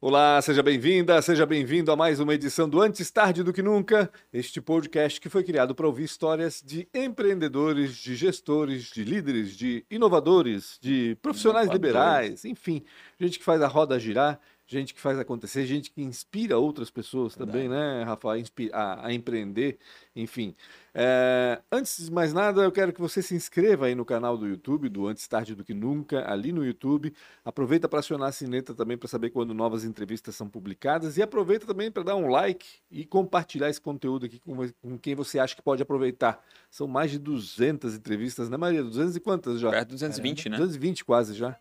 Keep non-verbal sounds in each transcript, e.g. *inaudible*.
Olá, seja bem-vinda, seja bem-vindo a mais uma edição do Antes Tarde do que Nunca, este podcast que foi criado para ouvir histórias de empreendedores, de gestores, de líderes, de inovadores, de profissionais inovadores. liberais, enfim, gente que faz a roda girar, gente que faz acontecer, gente que inspira outras pessoas Verdade. também, né, Rafa, a, a, empreender, enfim. É, antes de mais nada, eu quero que você se inscreva aí no canal do YouTube, do Antes Tarde do que Nunca, ali no YouTube. Aproveita para acionar a sineta também para saber quando novas entrevistas são publicadas e aproveita também para dar um like e compartilhar esse conteúdo aqui com, com, quem você acha que pode aproveitar. São mais de 200 entrevistas, né, Maria? 200 e quantas já? Perto de 220, é, né? 220 quase já.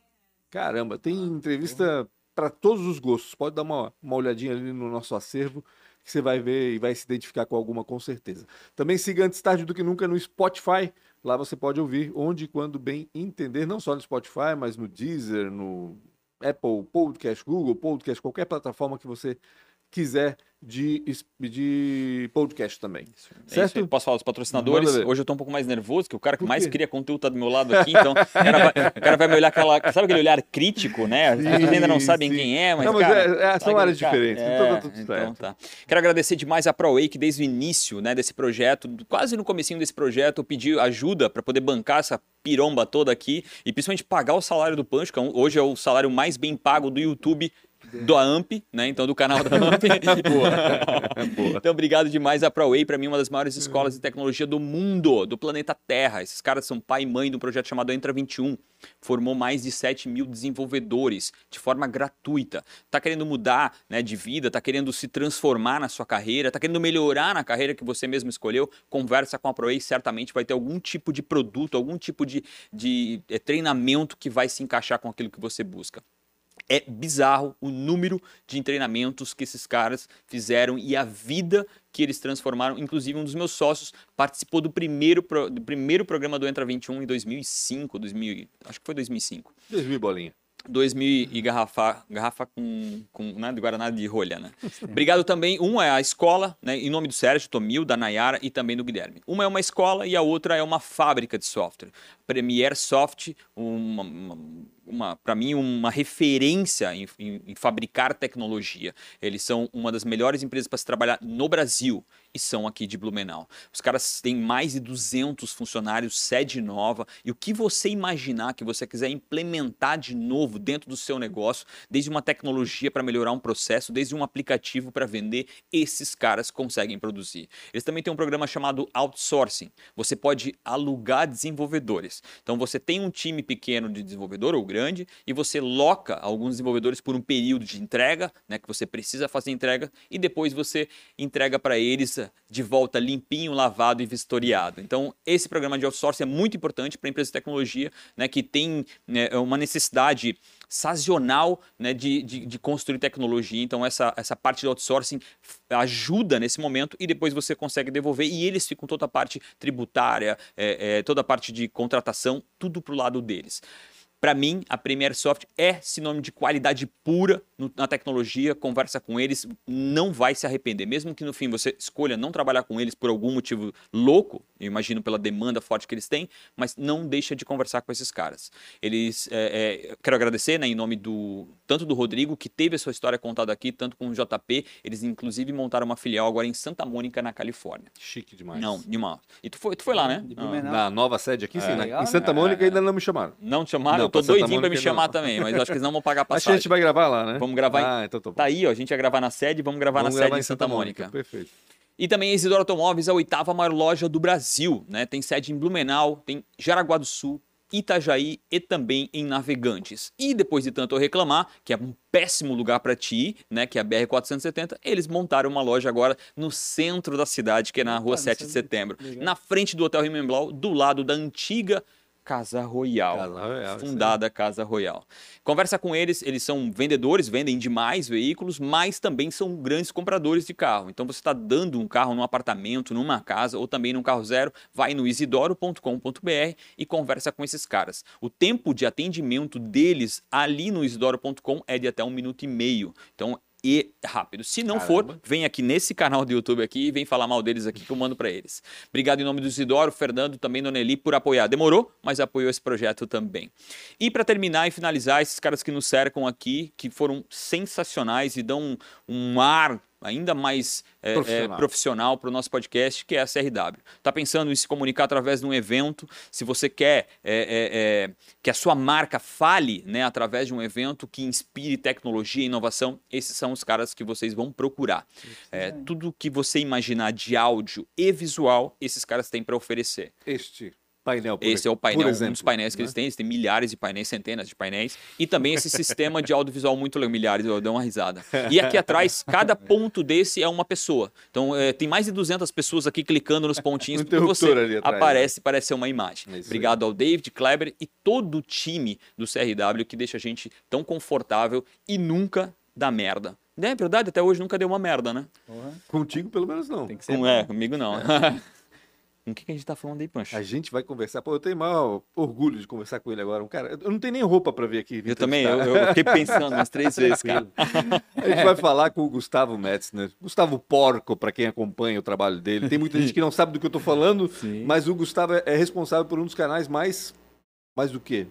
Caramba, tem entrevista para todos os gostos. Pode dar uma, uma olhadinha ali no nosso acervo que você vai ver e vai se identificar com alguma com certeza. Também siga antes tarde do que nunca no Spotify. Lá você pode ouvir onde e quando bem entender, não só no Spotify, mas no Deezer, no Apple Podcast, Google Podcast, qualquer plataforma que você quiser de, de podcast também. Isso, é certo? Isso. Posso falar dos patrocinadores? Hoje eu tô um pouco mais nervoso, que o cara que mais cria conteúdo tá do meu lado aqui, então o cara, vai, o cara vai me olhar aquela. Sabe aquele olhar crítico, né? As pessoas ainda não sabem sim. quem é, mas. Não, mas cara, é, é, são áreas diferentes. É, então, tá tudo então tá. Quero agradecer demais a ProWay, que desde o início né, desse projeto, quase no comecinho desse projeto, eu pedi ajuda para poder bancar essa piromba toda aqui e principalmente pagar o salário do Pancho, que é hoje é o salário mais bem pago do YouTube do AMP, né? Então, do canal da AMP. *laughs* Boa. Boa. Então, obrigado demais a ProWay, para mim, uma das maiores escolas de tecnologia do mundo, do planeta Terra. Esses caras são pai e mãe de um projeto chamado Entra 21. Formou mais de 7 mil desenvolvedores de forma gratuita. Tá querendo mudar né, de vida, tá querendo se transformar na sua carreira, tá querendo melhorar na carreira que você mesmo escolheu, conversa com a ProWay, certamente vai ter algum tipo de produto, algum tipo de, de é, treinamento que vai se encaixar com aquilo que você busca. É bizarro o número de treinamentos que esses caras fizeram e a vida que eles transformaram. Inclusive, um dos meus sócios participou do primeiro, do primeiro programa do Entra 21 em 2005, 2000, acho que foi 2005. 2000 bolinha. 2000 e garrafa, garrafa com, com né, de Guaraná de rolha, né? Obrigado também. Um é a escola, né, em nome do Sérgio Tomil, da Nayara e também do Guilherme. Uma é uma escola e a outra é uma fábrica de software. Premier Soft, uma, uma uma, para mim, uma referência em, em, em, fabricar tecnologia. Eles são uma das melhores empresas para se trabalhar no Brasil são aqui de Blumenau. Os caras têm mais de 200 funcionários, sede nova, e o que você imaginar que você quiser implementar de novo dentro do seu negócio, desde uma tecnologia para melhorar um processo, desde um aplicativo para vender, esses caras conseguem produzir. Eles também têm um programa chamado outsourcing. Você pode alugar desenvolvedores. Então você tem um time pequeno de desenvolvedor ou grande e você loca alguns desenvolvedores por um período de entrega, né, que você precisa fazer entrega, e depois você entrega para eles de volta limpinho, lavado e vistoriado. Então, esse programa de outsourcing é muito importante para empresas de tecnologia né, que tem né, uma necessidade sazonal né, de, de, de, construir tecnologia. Então, essa, essa parte de outsourcing ajuda nesse momento e depois você consegue devolver e eles ficam toda a parte tributária, é, é, toda a parte de contratação, tudo para o lado deles. Para mim, a Premier Soft é sinônimo de qualidade pura na tecnologia. Conversa com eles, não vai se arrepender. Mesmo que no fim você escolha não trabalhar com eles por algum motivo louco, eu imagino pela demanda forte que eles têm, mas não deixa de conversar com esses caras. Eles, é, é, quero agradecer, né, em nome do tanto do Rodrigo que teve a sua história contada aqui, tanto com o JP. Eles inclusive montaram uma filial agora em Santa Mônica, na Califórnia. Chique demais. Não, demais. E tu foi, tu foi lá, né? Na nova sede aqui, sim. É. Né? Em Santa Mônica ainda não me chamaram. Não te chamaram? Não, eu tô doidinho pra me chamar não. também, mas acho que eles não vão pagar passagem. *laughs* Acho que a gente vai gravar lá, né? Vamos gravar ah, em... então tá, bom. tá aí, ó. A gente ia gravar na sede, vamos gravar vamos na gravar sede em Santa, Santa Mônica. Mônica. Perfeito. E também a Isidoro Automóveis, a oitava maior loja do Brasil, né? Tem sede em Blumenau, tem Jaraguá do Sul, Itajaí e também em Navegantes. E depois de tanto eu reclamar, que é um péssimo lugar para ti, né, que é a BR 470, eles montaram uma loja agora no centro da cidade, que é na Rua ah, 7 de Setembro, legal. na frente do Hotel Rimenblau, do lado da antiga Casa Royal. Casa Royal fundada sim. Casa Royal. Conversa com eles, eles são vendedores, vendem demais veículos, mas também são grandes compradores de carro. Então você está dando um carro num apartamento, numa casa ou também num carro zero, vai no isidoro.com.br e conversa com esses caras. O tempo de atendimento deles ali no isidoro.com é de até um minuto e meio. Então e rápido. Se não Caramba. for, vem aqui nesse canal do YouTube aqui e vem falar mal deles aqui que eu mando pra eles. Obrigado em nome do Isidoro, Fernando, também do Nelly por apoiar. Demorou, mas apoiou esse projeto também. E pra terminar e finalizar, esses caras que nos cercam aqui, que foram sensacionais e dão um, um ar ainda mais é, é, Profissional. para o nosso podcast, que é a CRW. Tá pensando em se comunicar através de um evento? Se você quer é, é, é, que a sua marca fale né, através de um evento que inspire tecnologia e inovação, esses são os caras que vocês vão procurar. É, tudo que você imaginar de áudio e visual, esses caras têm para oferecer. Este painel, por Esse é o painel, um exemplo, dos painéis que né? eles têm. Eles têm milhares de painéis, centenas de painéis. E também esse sistema de audiovisual muito legal. Milhares, eu dei uma risada. E aqui *laughs* atrás, cada ponto desse é uma pessoa. Então, é, tem mais de 200 pessoas aqui clicando nos pontinhos. Um porque você atrás, né? aparece, parece ser uma imagem. É isso aí. Obrigado ao David, Kleber e todo o time do CRW que deixa a gente tão confortável e nunca dá merda. É verdade, até hoje nunca deu uma merda, né? Porra, Contigo, pelo menos, não. tem que ser. Com, é, comigo não. *laughs* Com o que, que a gente tá falando aí, Pancho? A gente vai conversar. Pô, eu tenho maior orgulho de conversar com ele agora. Um cara, eu não tenho nem roupa pra vir aqui. Eu também, eu, entrevistar. eu fiquei pensando umas três *laughs* vezes, cara. A gente vai falar com o Gustavo Metzner. Gustavo Porco, para quem acompanha o trabalho dele. Tem muita gente que não sabe do que eu tô falando, *laughs* Sim. mas o Gustavo é- é responsável por um dos canais mais. Mais do quê?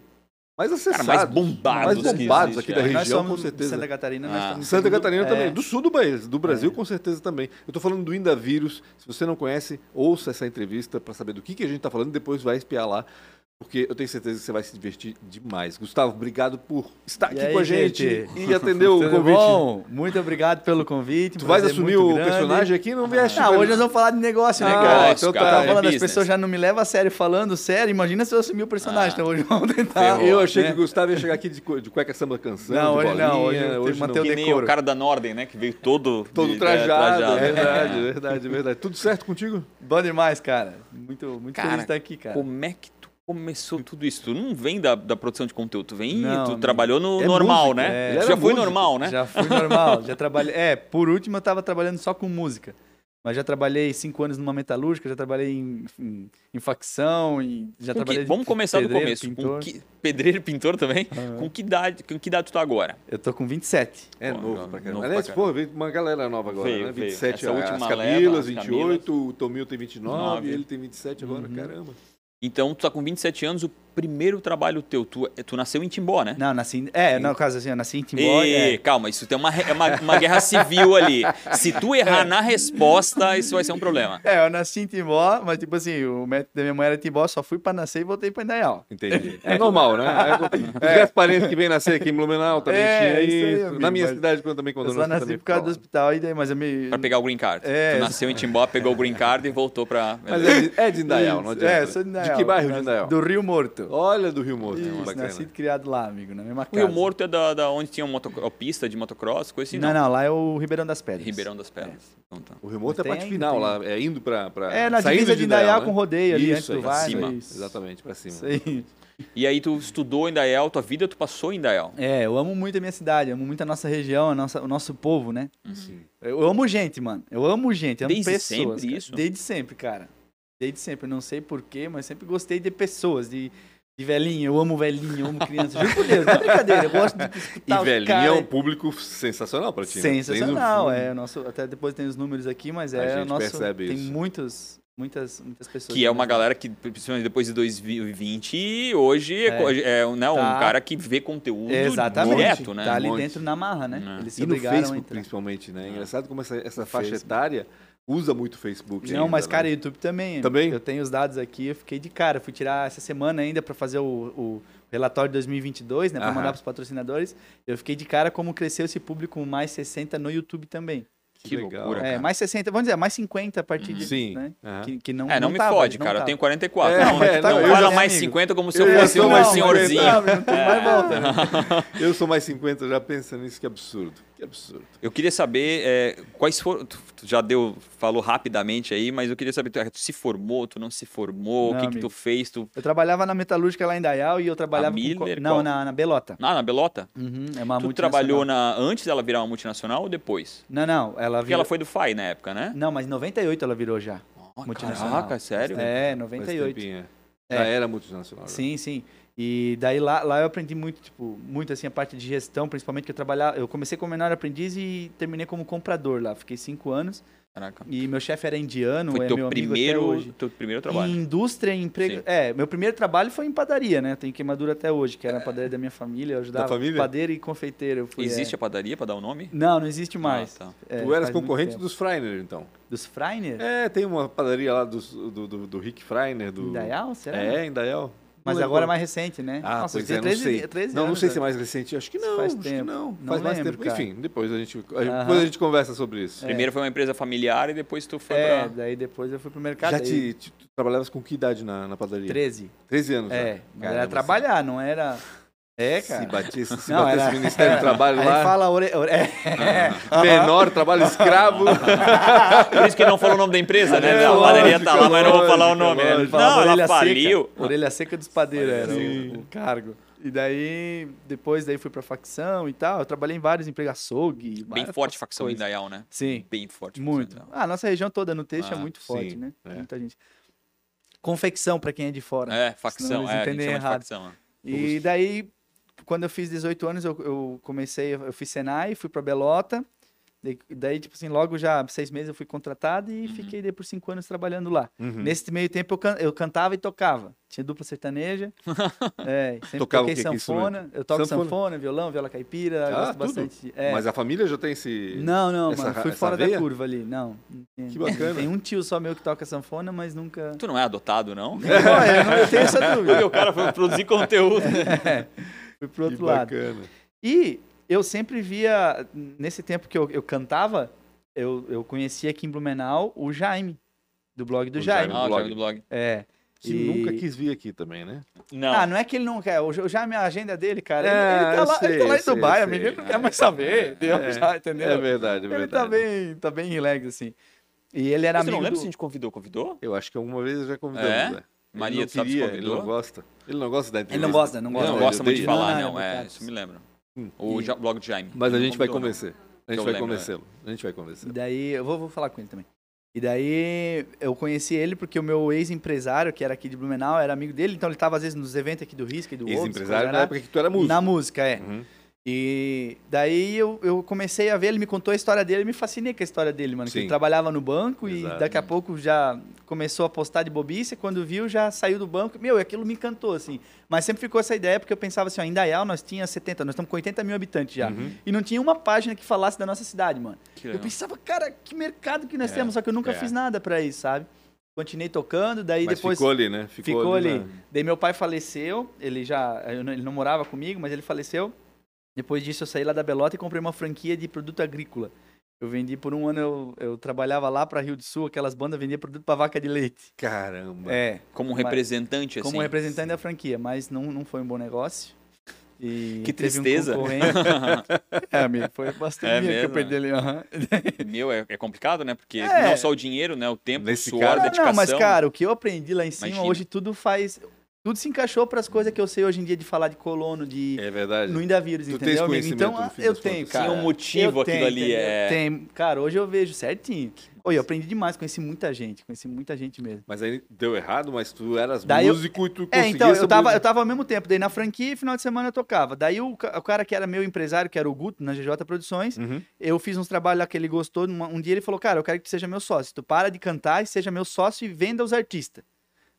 Mais acessados. mais bombados Mais bombados aqui é. da região, somos com certeza. Santa Catarina, nós Ah. estamos Santa Catarina é, também. Do sul do país, do Brasil, É. com certeza também. Eu tô falando do Indavírus. Se você não conhece, ouça essa entrevista para saber do que, que a gente tá falando e depois vai espiar lá. Porque eu tenho certeza que você vai se divertir demais. Gustavo, obrigado por estar E aqui aí, com a gente, gente? e atender o Tudo convite. bom? Muito obrigado pelo convite. Tu vais prazer assumir o grande. personagem aqui? Não vieste? Ah, hoje nós vamos falar de negócio, né, Ah, cara? então eu tá, tava é falando, as business. pessoas já não me levam a sério falando sério. Imagina se eu assumir o personagem. Ah. Então hoje vamos tentar. Ferrou. Eu achei né? que o Gustavo ia chegar aqui de, de cueca samba canção, Não, hoje não, bolinha, hoje eu tenho que manter o decoro. o cara da Norden, né? Que veio todo... Todo de- trajado, é, é verdade, verdade, verdade. Tudo certo contigo? Bom demais, cara. Muito, muito Cara, feliz de estar aqui, cara. Como é que começou tudo isso? Tu não vem da, da produção de conteúdo, tu vem... Não, tu não. trabalhou no É normal, músico, né? é. Já foi normal, né? Já fui normal, já *laughs* trabalhei. É, por último eu tava trabalhando só com música. Mas já trabalhei cinco anos numa metalúrgica, já trabalhei em, em, em facção, e já Com que- trabalhei de vamos começar do começo. Com pintor. que, pedreiro e pintor também? Aham. Com que idade, com que idade tu tá agora? Eu tô com 27. É Pô, novo novo pra caramba. Aliás, pô, veio uma galera nova agora, Veio, né? veio. 27 Essa as última Camilas, leva, as 28, o Tomil tem 29, Nove. ele tem 27 agora, Uhum. caramba. Então, tu tá com 27 anos, o primeiro trabalho teu, tu, tu nasceu em Timbó, né? Não, nasci. É, no caso assim, eu nasci em Timbó. E, é. calma, isso tem uma, é uma, uma guerra civil ali. Se tu errar na resposta, isso vai ser um problema. É, eu nasci em Timbó, mas tipo assim, o método da minha mãe era Timbó, só fui pra nascer e voltei pra Indaial. Entendi. É normal, né? É, Os gasparenses que vêm nascer aqui em Blumenau também É, tinha isso aí, amigo, Na minha mas cidade quando também, quando Eu eu só nasci também por causa do hospital, e daí, mas eu me. Pra pegar o green card. É, tu nasceu em Timbó, pegou o green card e voltou pra... Mas é de, é de Indaial, não adianta. É, sou de Indaial. De que bairro de Indaial? Do Rio Morto. Olha do Rio Morto. Isso, bacana. nascido e criado lá, amigo, na mesma O casa. Rio Morto é da, da onde tinha uma pista de motocross, coisa assim, não, não. não, lá é o Ribeirão das Pedras. Ribeirão das Pedras. Então tá. O Rio Morto é a parte ainda, final tem. lá, é indo pra... pra É, na saindo divisa de Indaial né? com rodeio ali, Isso antes do aí, Vale. cima. isso. Exatamente, pra cima. Isso aí. E aí tu estudou em Dael, tua vida tu passou em Dael. É, eu amo muito a minha cidade, amo muito a nossa região, a nossa, o nosso povo, né? Sim. Eu eu amo gente, mano. Eu amo gente, amo Desde pessoas. sempre cara. isso? Desde sempre, cara. Desde sempre. Não sei porquê, mas sempre gostei de pessoas, de, de velhinho. Eu amo velhinho, eu amo criança. Juro por Deus, não é brincadeira. Eu gosto de E escutar os velhinho cara- é um público sensacional pra ti. né? Sensacional, um- é. Nosso, até depois tem os números aqui, mas A é o gente nosso. percebe tem isso. muitos, muitas, muitas pessoas. Que é uma galera que, principalmente depois de 2020, hoje é, É. é, né, um Tá. cara que vê conteúdo Exatamente. direto, né? Tá ali monte. dentro na marra, né? É. Eles se E no obrigaram a Facebook, principalmente, né? É engraçado como essa, essa faixa Facebook. etária usa muito o Facebook. Não, ainda, mas né? cara, YouTube também. Também? Eu tenho os dados aqui, eu fiquei de cara. Fui tirar essa semana ainda para fazer o, o relatório de 2022, né, para mandar para os patrocinadores. Eu fiquei de cara como cresceu esse público mais 60 no YouTube também. Que legal. loucura, É, cara. mais 60, vamos dizer, mais 50 a partir de, Sim. né? Aham. Que, que não É, não, me tava, fode, não cara. Eu tava. tenho 44. É, não, é, não, não, eu fala já- mais amigo. 50 como se eu Eu fosse um senhorzinho. Não, não tem mais *laughs* volta. né? Eu sou mais 50 já pensando nisso, que absurdo. Que absurdo. Eu queria saber é, quais foram. Tu, tu já deu, falou rapidamente aí, mas eu queria saber, tu, tu se formou, tu não se formou, o que, que tu fez? Tu... Eu trabalhava na metalúrgica lá em Dayal e eu trabalhava com... Miller, co- Não, na, na Belota. Ah, na Belota? Uhum, é uma tu multinacional. trabalhou na, antes dela virar uma multinacional ou depois? Não, não, ela Porque virou... ela foi do FAI na época, né? Não, mas em 98 ela virou já. Ah, multinacional. Caraca, sério? É, Faz 98. tempinho, é. É. Já era multinacional. já. Sim, sim. E daí lá, lá eu aprendi muito, tipo, muito assim a parte de gestão, principalmente que eu trabalhava, eu comecei como menor aprendiz e terminei como comprador lá. Fiquei cinco anos Caraca. e meu chefe era indiano, Foi é teu meu amigo até primeiro, hoje. teu primeiro trabalho. Em indústria e emprego. Sim. É, meu primeiro trabalho foi em padaria, né? Tenho queimadura até hoje, que era a padaria da minha família. Eu ajudava família? padeiro e confeiteiro. Eu fui, Existe é. a padaria pra dar o nome? Não, não existe mais. Ah, tá. É, tu eras concorrente dos Freiner, então. Dos Freiner? É, tem uma padaria lá dos- do, do, do Rick Freiner. Do... Em Dayal, será? É, em Dayal. Mas agora é mais recente, né? Ah, Nossa, pois é, não 13 sei. 13 não, não sei se é né? mais recente. Acho que não. Faz acho que tempo. não. Não Faz mais lembro, tempo. cara. Enfim, depois a gente, depois a gente conversa sobre isso. Primeiro foi uma empresa familiar e depois tu foi É, pra... daí depois eu fui pro mercado. Já te, te- tu trabalhavas com que idade na, na padaria? 13. 13 anos. É, já. mas Caramba, era trabalhar, não era... É, cara. se batesse, se Não, batesse era- o Ministério do Trabalho Aí lá, fala... Ore... É. menor, trabalho escravo. *laughs* Por isso que ele não falou o nome da empresa, né? É, a padaria tá lá, lógico, mas não vou falar o nome. né? Não, ela orelha faliu. Seca. Orelha seca dos padeiros era Sim. o, o cargo. E daí, depois daí fui pra facção e tal. Eu trabalhei em vários empregos, açougue. Bem forte facção em coisas. Dayal, né? Sim, Bem forte. muito. Ah, a nossa região toda no texto é Ah, muito forte, sim, né? é. Muita gente. Confecção, pra quem é de fora. É, facção, eles é, a gente entendem chama de errado. facção. né? E daí, quando eu fiz 18 anos, eu, eu comecei, eu fiz Senai, fui pra Belota. Daí, daí, tipo assim, logo já, seis meses eu fui contratado Uhum. e fiquei daí por cinco anos trabalhando lá. Uhum. Nesse meio tempo eu, can- eu cantava e tocava. Tinha dupla sertaneja. *laughs* é, sempre Tocava toquei sanfona. Eu toco Sanfona? sanfona? violão, viola caipira, Ah, gosto tudo? bastante. É. Mas a família já tem esse... Não, não, essa mano, fui fora veia? da curva ali. Não. não Que bacana. Tem um tio só meu que toca sanfona, mas nunca. Tu não é adotado, não? Olha, eu, não- eu tenho essa *laughs* dúvida. Porque o cara foi produzir conteúdo. Fui pro Que outro lado. bacana. E eu sempre via, nesse tempo que eu, eu cantava, eu, eu conhecia aqui em Blumenau o Jaime, do blog do O Jaime. Jaime. Ah, o. Jaime do blog. É. Que E- nunca quis vir aqui também, né? Não. Ah, não é que ele não quer. O Jaime, a agenda dele, cara. ele- É, ele, tá eu lá, ele sei, tá lá eu em sei, Dubai, eu sei. Ele não quer mais saber. Deu, É, já, entendeu? É verdade, é ele verdade. tá bem, tá bem relax, assim. E ele era Você não amigo lembra do... se a gente convidou? Convidou? Eu acho que alguma vez já convidamos, É? né? Ele Maria, não tu sabe queria, ele não gosta. Ele não gosta da Ele entrevista. não gosta, não gosta. não ele gosta muito de falar, Não, não. É, isso me lembra. Hum. O E- blog do Jaime. Mas a Ele gente vai convencer. A gente vai lembro, convencê-lo. A gente vai convencê-lo. E daí, eu vou, vou falar com ele também. E daí, eu conheci ele porque o meu ex-empresário, que era aqui de Blumenau, era amigo dele, então ele tava às vezes nos eventos aqui do Risca e do Ex-empresário na época que tu era músico. Na música, é. Uhum. E daí eu, eu comecei a ver, ele me contou a história dele, me fascinei com a história dele, mano. Que Sim. ele trabalhava no banco e daqui a pouco já começou a postar de bobice, quando viu já saiu do banco. Meu, aquilo me encantou, assim. Mas sempre ficou essa ideia, porque eu pensava assim, ó, em Dayal nós tinha 70, nós estamos com 80 mil habitantes já. Uhum. E não tinha uma página que falasse da nossa cidade, mano. Que Eu legal. pensava, cara, que mercado que nós É, temos, só que eu nunca é. fiz nada pra isso, sabe? Continuei tocando, daí Mas depois ficou ali, né? ficou, ali. na- Daí meu pai faleceu, ele já, ele não morava comigo, mas ele faleceu. Depois disso eu saí lá da Belota e comprei uma franquia de produto agrícola. Eu vendi por um ano, eu, eu trabalhava lá pra Rio do Sul, aquelas bandas vendia produto pra vaca de leite. Caramba. É, Como um Mas- representante, assim. como representante da franquia, mas não, não foi um bom negócio. E Que um tristeza. concorrente. *laughs* é, amigo, foi bastante É que eu mesmo? perdi ali. aham. Meu, é, é complicado, né? Porque É. não só o dinheiro, né? O tempo, Nesse o suor, caso- a dedicação. não, mas cara, o que eu aprendi lá em cima, Imagina. hoje tudo faz. Tudo se encaixou para as coisas que eu sei hoje em dia de falar de colono, de É verdade. no Indavírus, Tu tens entendeu, amigo? conhecimento, Então, eu tenho, cara. Tinha um motivo eu aquilo tenho, ali, entendeu? é. Tem, cara, hoje eu vejo certinho. Oi, eu aprendi demais, conheci muita gente, conheci muita gente mesmo. Mas aí deu errado, mas tu eras Daí eu- músico e tu É, conseguia então, eu tava, eu tava ao mesmo tempo, daí na franquia e final de semana eu tocava. Daí o, o cara que era meu empresário, que era o Guto, na GJ Produções, Uhum. eu fiz uns trabalhos lá que ele gostou. Um dia ele falou, cara, eu quero que tu seja meu sócio. Tu para de cantar e seja meu sócio e venda os artistas.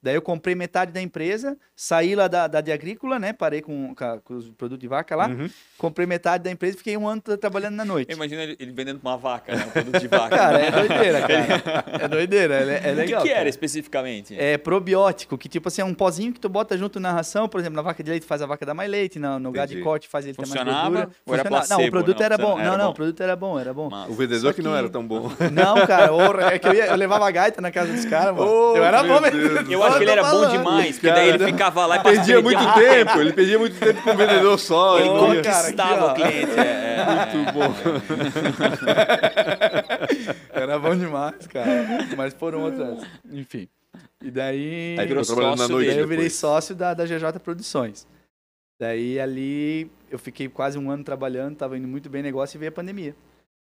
Daí eu comprei metade da empresa, saí lá da, da de agrícola, né? Parei com, com, com os produtos de vaca lá. Uhum. Comprei metade da empresa e fiquei um ano tra- trabalhando na noite. Imagina ele, ele vendendo pra uma vaca, né? Um produto de vaca. Cara, é doideira, *laughs* cara. É doideira, é, é o legal. que, que era cara. especificamente? É probiótico, que tipo assim, é um pozinho que tu bota junto na ração, por exemplo, na vaca de leite faz a vaca dar mais leite, no, no gado de corte faz ele ter mais Funcionava gordura. ou era Funcionava. Não, o placebo? produto Não, era bom. funcionava- Não, era não, bom. o produto era bom, era bom. Mas- O vendedor que não era tão bom. Não, cara, orra, é que eu, ia- eu levava a gaita na casa dos caras, mano. Oh, eu era bom mesmo. Acho que ele era bom demais, porque daí ele ficava lá e Perdia muito passava tempo, ele perdia muito tempo com o vendedor só. Ele cara, conquistava o cliente. É, é, *laughs* Muito bom. *laughs* Era bom demais, cara. Mas foram outras. Enfim. E daí. Aí virou trabalhando na sócio noite daí eu virei depois. sócio da, da GJ Produções. Daí ali eu fiquei quase um ano trabalhando, tava indo muito bem o negócio e veio a pandemia.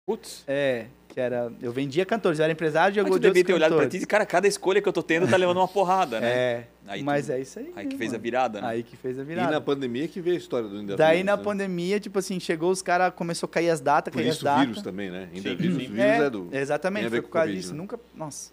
Putz. É, que era. Eu vendia cantores, eu era empresário de Mas alguns tu devia ter olhado pra ti e cantores. disse, cara, cada escolha que eu tô tendo tá levando uma porrada, né? É, Aí tu- mas é isso aí. Aí que né, fez a mano? virada, né? Aí que fez a E virada. na pandemia que veio a história do Ainda Daí Vírus, na né? pandemia, tipo assim, chegou os caras, começou a cair as datas, Por cair as isso o datas. vírus também, né? Ainda Sim, vírus, vírus é, do... Exatamente, foi por causa disso. né? Nunca. Nossa.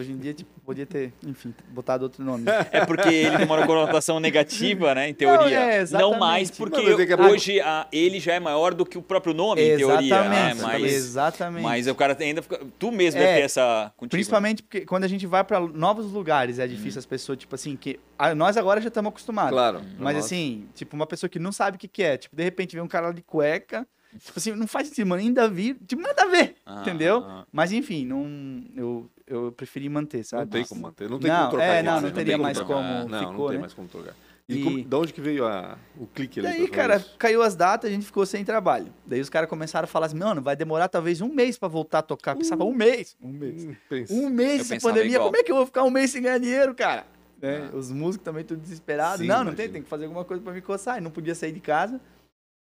Hoje em dia, tipo, podia ter, enfim, botado outro nome. É porque ele tem uma conotação negativa, né? Em teoria. é, Não, exatamente. mais porque Mas a pouco- hoje a- ele já é maior do que o próprio nome, em teoria. exatamente. Né? Mas, exatamente. mas o cara ainda fica. Tu mesmo É, deve ter essa contigo. Principalmente porque quando a gente vai pra novos lugares, é difícil as pessoas, tipo assim, que. ah, Nós agora já estamos acostumados. Claro. Mas Nossa. assim, tipo, uma pessoa que não sabe o que, que é, tipo, de repente vê um cara de cueca, tipo assim, não faz sentido, mano, ainda vi, tipo, nada a ver, Ah, entendeu? ah. Mas enfim, não, eu, eu preferi manter, sabe? Não tem como manter, não tem Não, como trocar. é, não, não tem teria mais trocar. como Não, não ficou, tem né? mais como trocar. E, E- como- da onde que veio a, o clique ali? Daí, cara, isso? caiu as datas, a gente ficou sem trabalho. Daí os caras começaram a falar assim, mano, vai demorar talvez um mês pra voltar a tocar. Eu pensava, um mês, um mês. Hum, pensa. Um mês Eu pensava pandemia, igual. como é que eu vou ficar um mês sem ganhar dinheiro, cara? Né? Os músicos também tudo desesperados. Sim, não, não tem, imagino. tem que fazer alguma coisa pra me coçar. E não podia sair de casa.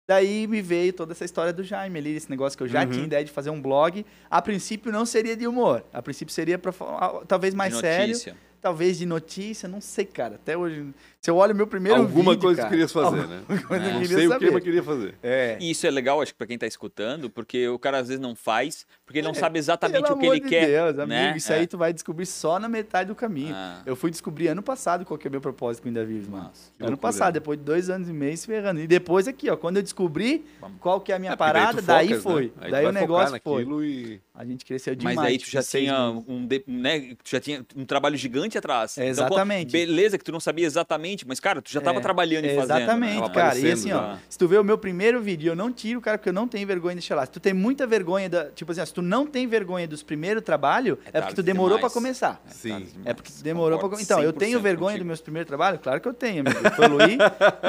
Daí me veio toda essa história do Jaime ali, esse negócio que eu já Uhum. tinha ideia de fazer um blog. A princípio não seria de humor. A princípio seria pra falar, talvez mais De sério, talvez de notícia, não sei, cara. Até hoje, se eu olho meu primeiro Alguma vídeo, coisa cara, que querias fazer, né? alguma coisa É. eu Não queria sei o saber. que, mas queria fazer. É. E isso é legal, acho que pra quem tá escutando, porque o cara às vezes não faz, porque ele não sabe exatamente Pelo o que amor ele de quer. Deus, amigo, né? isso É. aí tu vai descobrir só na metade do caminho. Ah. Eu fui descobrir ano passado qual que é o meu propósito com o Ainda Vives, mano. Nossa, que ano loucura. passado, depois de dois anos e meio se ferrando. E depois aqui, ó, quando eu descobri Vamos. qual que é a minha É, parada, daí focas, foi. né? Aí tu Daí o negócio foi. e... A gente cresceu demais. Mas daí tu tipo, já tinha um, né, tu já tinha um trabalho gigante atrás. É, Então, exatamente. beleza que tu não sabia exatamente, mas cara, tu já tava É, trabalhando e fazendo. Exatamente, né? Cara. E assim, já. ó, se tu vê o meu primeiro vídeo, eu não tiro, cara, porque eu não tenho vergonha de deixar lá. Se tu tem muita vergonha da. Tipo assim, ó, se tu não tem vergonha dos primeiros trabalhos, é, porque tarde tu demorou pra demais. começar. Sim. É porque tu demorou pra. Concordo Então, eu tenho 100% vergonha contigo. dos meus primeiros trabalhos? Claro que eu tenho, amigo. Eu evoluí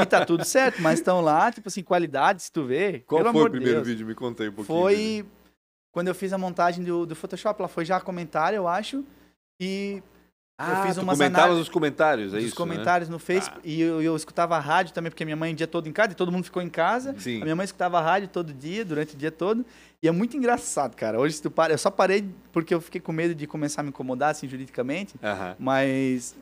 e tá tudo certo, mas estão lá, tipo assim, qualidade, se tu vê. Qual pelo foi amor o primeiro de Deus. vídeo? Me contei um pouquinho. Foi quando eu fiz a montagem do, do Photoshop, lá foi já comentário, eu acho. E Ah, eu fiz tu umas comentavas análises os comentários, é dos isso, comentários no Facebook. E eu, eu escutava a rádio também, porque minha mãe o dia todo em casa, e todo mundo ficou em casa. né? Sim. A minha mãe escutava a rádio todo dia, durante o dia todo. E é muito engraçado, cara. Hoje, se tu para, eu só parei porque eu fiquei com medo de começar a me incomodar, assim, juridicamente. Aham. Mas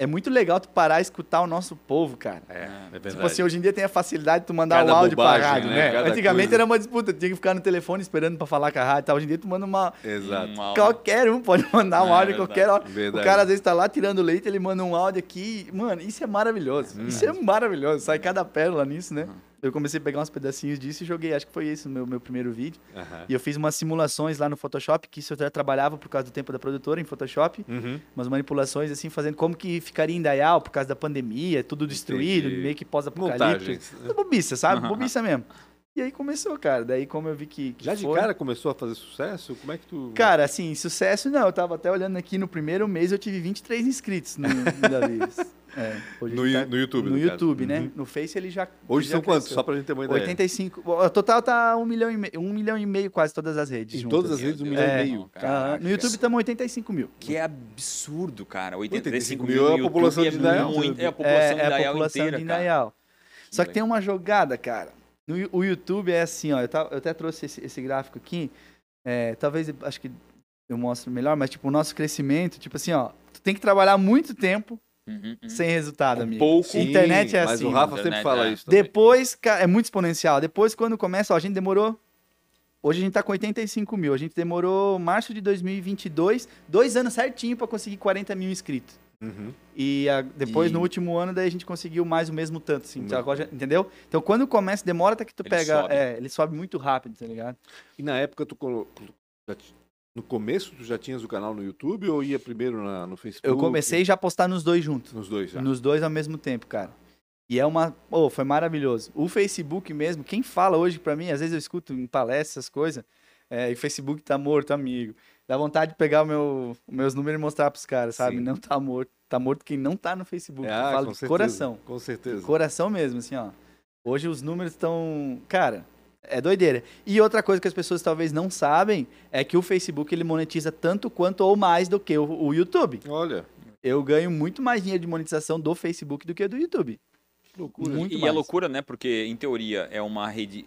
é muito legal tu parar e escutar o nosso povo, cara. É, é verdade. Tipo assim, hoje em dia tem a facilidade de tu mandar Cada um áudio bobagem, pra rádio, né? né? Antigamente coisa. era uma disputa, tinha que ficar no telefone esperando pra falar com a rádio e tal. Hoje em dia tu manda uma... Exato. Um. Qualquer um pode *laughs* mandar um É, áudio, verdade. qualquer hora. Verdade. O cara às vezes tá lá tirando leite, ele manda um áudio aqui. Mano, isso é maravilhoso. Hum. Isso é maravilhoso. Sai cada pérola nisso, né? Eu comecei a pegar uns pedacinhos disso e joguei. Acho que foi esse o meu, meu primeiro vídeo. Aham. E eu fiz umas simulações lá no Photoshop, que isso eu já trabalhava por causa do tempo da produtora em Photoshop. Uhum. Umas manipulações, assim, fazendo como que ficaria em Dayal por causa da pandemia, tudo destruído, Entendi. meio que pós-apocalipse. Tudo Bobiça, sabe? Aham. Bobiça mesmo. E aí começou, cara. Daí como eu vi que, que Já de foi- cara começou a fazer sucesso? Como é que tu... Cara, assim, sucesso não. Eu tava até olhando aqui no primeiro mês, eu tive 23 inscritos no. *laughs* É, No Yu- no YouTube, No no caso. YouTube, né? Uhum. No Face ele já. Hoje já são quantos? Só pra gente ter uma ideia. 85. O total tá 1 milhão e meio, 1 milhão e meio quase todas as redes. Em juntas. todas as redes, um Meu milhão Deus. e meio. Ah, Caraca. no YouTube estamos 85 mil. Que é absurdo, cara. 85 85 mil é a população de Indaial. muito- É a população é, de é Indaial de cara. Indaial. Só que tem uma jogada, cara. No, o YouTube é assim, ó. Eu, tava- eu até trouxe esse, esse gráfico aqui. É, talvez, acho que eu mostro melhor, mas tipo, o nosso crescimento, tipo assim, ó. Tu tem que trabalhar muito tempo Uhum, uhum. sem resultado, Com amigo. pouco. Sim, Internet é mas assim. o Rafa sempre Internet, fala é. isso também. Depois, é muito exponencial. Depois, quando começa, ó, a gente demorou. Hoje a gente tá com 85 mil. A gente demorou março de 2022, dois anos certinho pra conseguir 40 mil inscritos. Uhum. E a- depois, E- no último ano, daí a gente conseguiu mais o mesmo tanto, assim. Mesmo. agora entendeu? Então, quando começa, demora até que tu Ele pega. sobe. É, ele sobe muito rápido, tá ligado? E na época, tu colo- no começo, tu já tinhas o canal no YouTube ou ia primeiro na- no Facebook? Eu comecei já a postar nos dois juntos. Nos dois já. Nos dois ao mesmo tempo, cara. E é uma. Pô, foi maravilhoso. O Facebook mesmo, quem fala hoje pra mim, às vezes eu escuto em palestras essas coisas, é, e o Facebook tá morto, amigo. Dá vontade de pegar o meu, os meus números e mostrar pros caras, sabe? Sim. Não tá morto. Tá morto quem não tá no Facebook. eu Ah, falo com de certeza, coração. Com certeza. Coração mesmo, assim, ó. Hoje os números estão. Cara, é doideira. E outra coisa que as pessoas talvez não sabem é que o Facebook ele monetiza tanto quanto ou mais do que o, o YouTube. Olha, Eu ganho muito mais dinheiro de monetização do Facebook do que do YouTube. que loucura. Muito e mais. é loucura, né? Porque, em teoria, é uma rede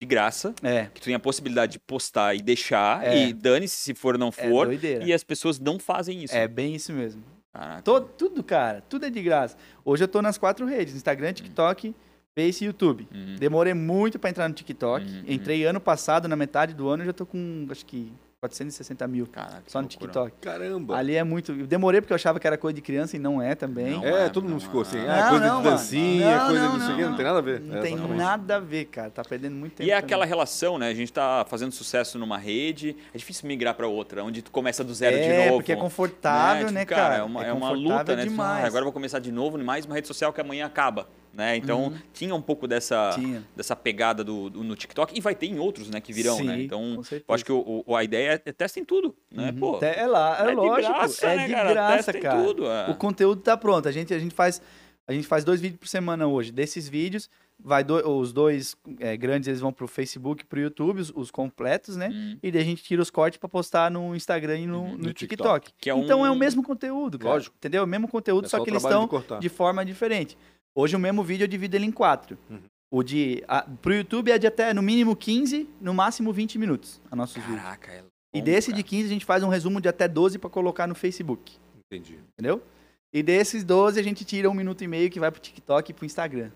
de graça, É. que tu tem a possibilidade de postar e deixar, É. e dane-se se for ou não É for, doideira. e as pessoas não fazem isso. É bem isso mesmo. Caraca. Todo, tudo, cara. Tudo é de graça. Hoje eu tô nas quatro redes: Instagram, TikTok, Face e YouTube. Uhum. Demorei muito pra entrar no TikTok. Uhum, Entrei ano passado, na metade do ano, eu já tô com, acho que, 460 mil. Caraca, que Só no loucura. TikTok. Caramba. Ali é muito. Eu demorei porque eu achava que era coisa de criança e não é também. Não. É, é, todo mundo não ficou é. assim, Não, ah, coisa não, de dancinha, Não, coisa não, aqui, não, não tem nada a ver. Não É, tem exatamente. nada a ver, cara. Tá perdendo muito tempo. E é também. aquela relação, né? A gente tá fazendo sucesso numa rede, é difícil migrar pra outra, onde tu começa do zero de É, novo. porque é confortável, Tipo, né, cara? É uma, é uma confortável luta, né? Fala, demais. "Ah, agora eu vou começar de novo, mais uma rede social que amanhã acaba. Né? Então, tinha um pouco dessa, Tinha. dessa pegada do, do- no TikTok e vai ter em outros, né, que virão, né? Sim, Então, com certeza. eu acho que o, o- a ideia é testa em tudo, né? Uhum. Pô, é lá, é, é de lógico. graça, é né, de cara? graça, Testa em cara. tudo, é. O conteúdo tá pronto. A gente, a gente faz. A gente faz dois vídeos por semana hoje. Desses vídeos, vai do- os dois é, grandes eles vão pro Facebook e pro YouTube, os, os completos, né? Hum. E daí a gente tira os cortes pra postar no Instagram e no, Uhum, no no TikTok. TikTok. Que é Então é o um- mesmo conteúdo, cara. Lógico. Entendeu? É o mesmo conteúdo, É só que eles de estão cortar. de forma diferente. Hoje o mesmo vídeo eu divido ele em quatro. Uhum. O de. A, pro YouTube é de até no mínimo 15, no máximo 20 minutos. A nossos vídeos. Caraca, é E longo, desse cara. de 15 a gente faz um resumo de até 12 pra colocar no Facebook. Entendi. Entendeu? E desses 12 a gente tira um minuto e meio que vai pro TikTok e pro Instagram.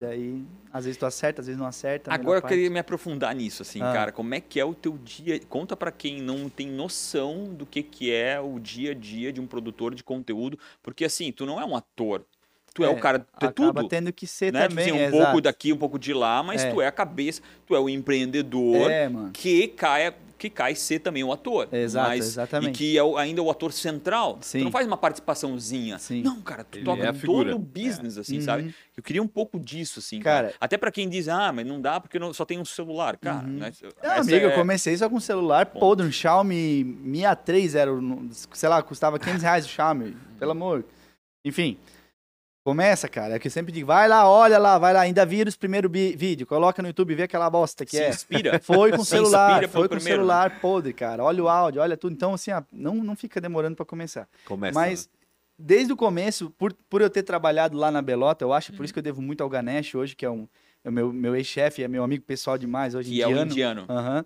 Daí, às vezes tu acerta, às vezes não acerta. Agora eu parte. queria me aprofundar nisso, assim, Ah. cara. Como é que é o teu dia? Conta pra quem não tem noção do que, que é o dia a dia de um produtor de conteúdo. Porque, assim, tu não é um ator. Tu é, o cara, tu é acaba tudo. tendo que ser Né? também, tipo assim, um exato. pouco daqui, um pouco de lá, mas É. tu é a cabeça, tu é o empreendedor É, mano. que cai, que cai ser também o ator. Exato, mas, exatamente. E que é o- ainda o ator central. Sim. Tu não faz uma participaçãozinha. Sim. Não, cara, tu Ele toca é todo o business, assim, Uhum. sabe? Eu queria um pouco disso, assim, cara. Cara- Até pra quem diz, ah, mas não dá porque não- só tem um celular, cara. Uhum. Né? Não, amigo, eu é- comecei só com celular podre, um Xiaomi Mi A3 era, sei lá, custava 500 reais o Xiaomi, pelo amor. Enfim, começa, cara, é que eu sempre digo, vai lá, olha lá, vai lá, ainda vira os primeiros bi- vídeo, coloca no YouTube, vê aquela bosta que Se é. inspira. *laughs* Foi com Se celular, foi com primeiro, né? celular podre, cara. Olha o áudio, olha tudo. Então, assim, ó, não, não fica demorando pra começar. Começa. Mas desde o começo, por, por eu ter trabalhado lá na Belota, eu acho, Uhum. por isso que eu devo muito ao Ganesh hoje, que é, um, é o meu, meu ex-chefe, é meu amigo pessoal demais, hoje Que é o indiano. indiano. Aham.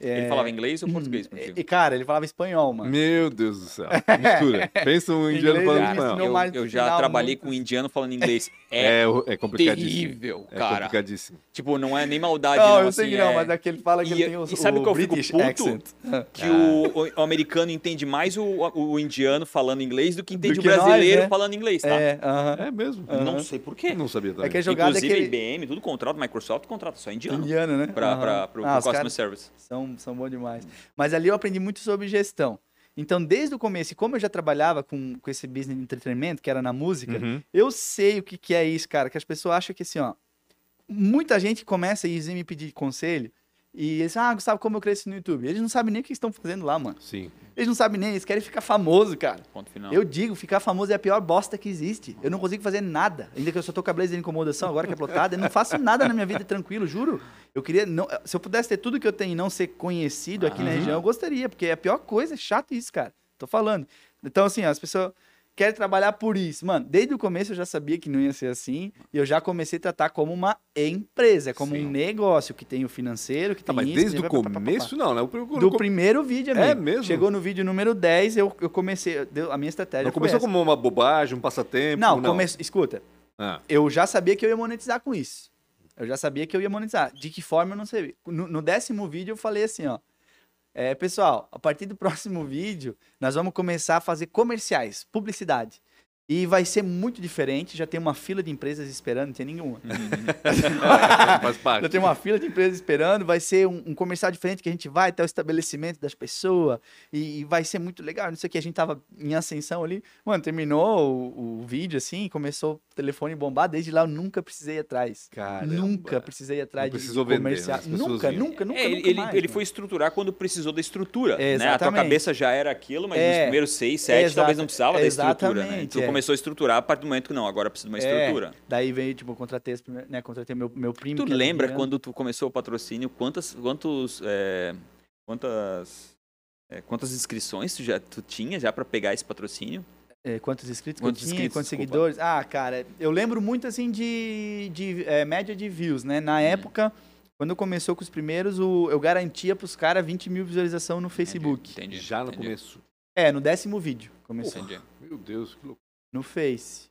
Ele É, falava inglês ou português contigo? E, cara, ele falava espanhol, mano. Meu Deus do céu. *laughs* Mistura. Pensa um indiano Inglês, falando ele espanhol. Eu, eu já trabalhei muito. com um indiano falando inglês. É, É, é complicadíssimo. terrível, É cara. complicadíssimo. Tipo, não é nem maldade, Não, não, eu assim, sei que não, é- mas daqui ele fala que E- ele tem o, e sabe o que eu fico British puto? accent. que o, o- o americano entende mais o, o- o indiano falando inglês do que entende Do o que nós, brasileiro né? falando inglês, tá? É, aham. É mesmo. Não sei por quê. Não sabia também. É que a jogada Inclusive, é que. IBM, tudo contrato, Microsoft contrata só indiano. Indiano, né? Pra, Aham. pra, pro, Ah, pro customer service. são, são bons demais. Mas ali eu aprendi muito sobre gestão. Então, desde o começo, e como eu já trabalhava com, com esse business de entretenimento, que era na música, Uhum. eu sei o que, que é isso, cara. Que as pessoas acham que assim, ó. Muita gente começa e me pedir conselho. E eles ah, Gustavo, como eu cresci no YouTube? Eles não sabem nem o que estão fazendo lá, mano. Sim. Eles não sabem nem, eles querem ficar famoso, cara. Ponto final. Eu digo, ficar famoso é a pior bosta que existe. Eu não consigo fazer nada. Ainda que eu só tô com a blazer de incomodação, agora que é plotada, eu não faço nada na minha vida tranquilo, juro. Eu queria. Não, se eu pudesse ter tudo que eu tenho e não ser conhecido aqui na Aham. região, eu gostaria, porque é a pior coisa, é chato isso, cara. Tô falando. Então, assim, ó, as pessoas querem trabalhar por isso. Mano, desde o começo eu já sabia que não ia ser assim. E eu já comecei a tratar como uma empresa, como Sim. um negócio que tem o financeiro, que Tá, tem mas isso, desde o pá, pá, pá, pá, pá. começo, não, né? O Do primeiro vídeo, amigo. É mesmo? Chegou no vídeo número 10, eu, eu comecei. deu- a minha estratégia Não começou essa. como uma bobagem, um passatempo. Não, Não, come... escuta, Ah, eu já sabia que eu ia monetizar com isso. Eu já sabia que eu ia monetizar. De que forma eu não sei. No, no décimo vídeo eu falei assim, ó. É, pessoal, a partir do próximo *laughs* vídeo, nós vamos começar a fazer comerciais, publicidade. E vai ser muito diferente. Já tem uma fila de empresas esperando, não tem nenhuma. *laughs* *laughs* faz parte. Já tem uma fila de empresas esperando, vai ser um, um comercial diferente que a gente vai até o estabelecimento das pessoas e, e vai ser muito legal. Não sei o que, a gente tava em ascensão ali. Mano, terminou o, o vídeo assim, começou o telefone bombar. Desde lá eu nunca precisei ir atrás. Caramba. Nunca precisei ir atrás Não de precisou vender, comercial. né? As pessoas Nunca, nunca, nunca, É, ele, nunca ele, mais, ele foi estruturar quando precisou da estrutura. É, né? A tua cabeça já era aquilo, mas nos É, primeiros seis, sete, talvez não precisava da estrutura. Né? Então é. começou a estruturar a partir do momento que não, agora precisa de uma É, estrutura. daí veio, tipo, eu contratei, né, contratei meu, meu primo. Tu lembra quando tu começou o patrocínio, quantas, quantos, é, quantas, é, quantas inscrições tu já tu tinha já para pegar esse patrocínio? É, quantos inscritos Quantos que eu tinha, inscritos, quantos desculpa. seguidores. Ah, cara, eu lembro muito assim de, de é, média de views, né? Na Hum. época, Quando começou com os primeiros, o- eu garantia pros caras 20 mil visualização no Facebook. Entendi. Já no entendi, começo. É, no décimo vídeo começou. Entendi. Meu Deus, que loucura. No Face.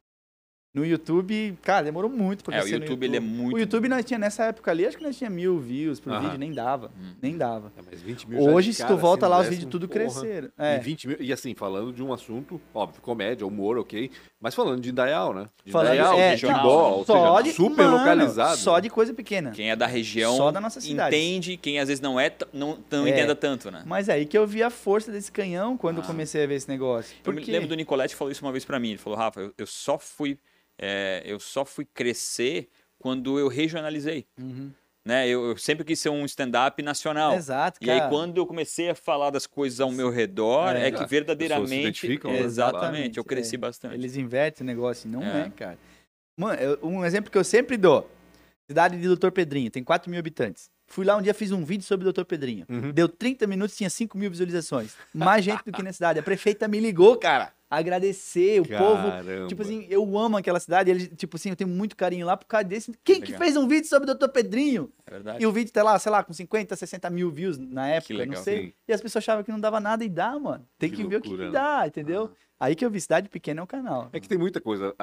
No YouTube, cara, demorou muito pra É, o crescer no YouTube, ele é muito. O YouTube nós tinha, nessa época ali, acho que nós tinha mil views por Aham. vídeo, nem dava. Hum. Nem dava. É, mas 20 mil Hoje, de se cara, tu volta assim, lá, os vídeos tudo porra. cresceram. E, É. 20 mil, e assim, falando de um assunto, óbvio, comédia, humor, ok. Mas falando de Indaial, né? De Falando- Indaial, é, de ou Só seja, de, super mano, localizado. Só de coisa pequena. Quem é da região Só da nossa cidade. entende, quem às vezes não é, não, não É. entenda tanto, né? Mas é aí que eu vi a força desse canhão quando eu Ah. comecei a ver esse negócio. Eu me Porque... lembro do Nicolete falou isso uma vez pra mim. Ele falou, Rafa, eu, eu só fui. É, eu só fui crescer quando eu regionalizei. Uhum. Né? Eu, eu sempre quis ser um stand-up nacional. Exato, E cara. aí, quando eu comecei a falar das coisas ao meu redor, É. é, que verdadeiramente. pessoas se identificam, né? Exatamente, eu É. cresci bastante. Eles invertem o negócio, não É. é, cara. Mano, eu- um exemplo que eu sempre dou. Cidade de Doutor Pedrinho, tem 4 mil habitantes. Fui lá um dia, fiz um vídeo sobre o Doutor Pedrinho. Uhum. Deu 30 minutos, tinha 5 mil visualizações. Mais gente do que na cidade. A prefeita me ligou, cara. Agradecer, o povo. Caramba. Tipo assim, eu amo aquela cidade. Eles, tipo assim, eu tenho muito carinho lá por causa desse. Quem que fez um vídeo sobre o Doutor Pedrinho? É verdade. E o vídeo tá lá, sei lá, com 50, 60 mil views na época, legal, não sei. sim. E as pessoas achavam que não dava nada e dá, mano. Tem Que que, ver o que, loucura, que né? dá, entendeu? Aí que eu vi, cidade pequena é o canal. É que tem muita coisa,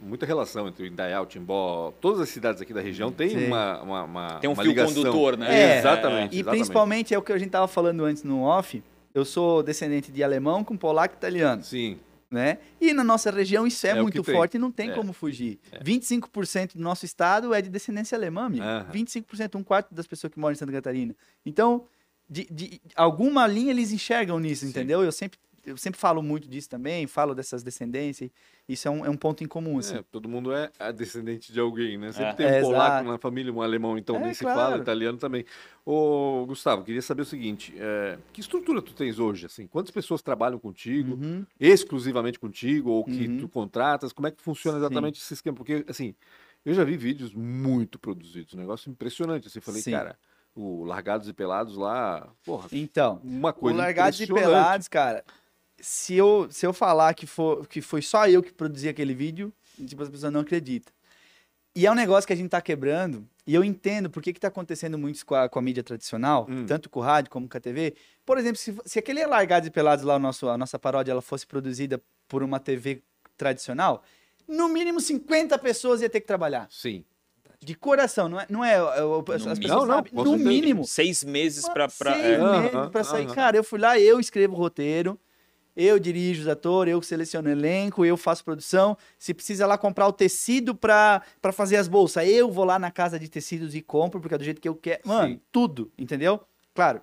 muita relação entre o Indaial, Timbó, todas as cidades aqui da região tem uma, uma, uma- Tem um uma fio ligação. condutor, né? É, exatamente. E exatamente. principalmente é o que a gente tava falando antes no off. Eu sou descendente de alemão com polaco e italiano, Sim, né? E na nossa região isso é, É muito forte e não tem É. como fugir. 25% do nosso estado é de descendência alemã, amigo. Aham. 25%, um quarto das pessoas que moram em Santa Catarina. Então, de, de alguma linha eles enxergam nisso, Sim. entendeu? Eu sempre, eu sempre falo muito disso também, falo dessas descendências. Isso é um, é um ponto em comum, assim. É, todo mundo é a descendente de alguém, né? Sempre É. tem um É, polaco exato. na família, um alemão, então É, nem se claro. fala, italiano também. Ô, Gustavo, queria saber o seguinte: é, que estrutura tu tens hoje? Assim, quantas pessoas trabalham contigo, Uhum. exclusivamente contigo, ou que Uhum. tu contratas? Como é que funciona exatamente esse esquema? Porque, assim, eu já vi vídeos muito produzidos, um negócio impressionante. Assim, falei, Sim. cara, o Largados e Pelados lá, porra, Então, uma coisa o Largados e. Pelados, cara, se eu, se eu falar que, for, que foi só eu que produzi aquele vídeo, tipo, as pessoas não acreditam. E é um negócio que a gente tá quebrando, e eu entendo por que que tá acontecendo muito isso com a, com a mídia tradicional, Hum. tanto com o rádio como com a TV. Por exemplo, se, se aquele Largados e Pelados lá, o nosso, a nossa paródia, ela fosse produzida por uma TV tradicional, no mínimo 50 pessoas ia ter que trabalhar. Sim. De coração, não é? Não é as No pessoas mínimo. Não, não, sabem, no mínimo. Seis meses pra. pra Seis é, meses pra sair. Cara, eu fui lá, eu escrevo o roteiro, eu dirijo os atores, eu seleciono o elenco, eu faço produção. Se precisa lá comprar o tecido pra fazer as bolsas, eu vou lá na casa de tecidos e compro, porque é do jeito que eu quero. Mano, Sim. tudo, entendeu? Claro,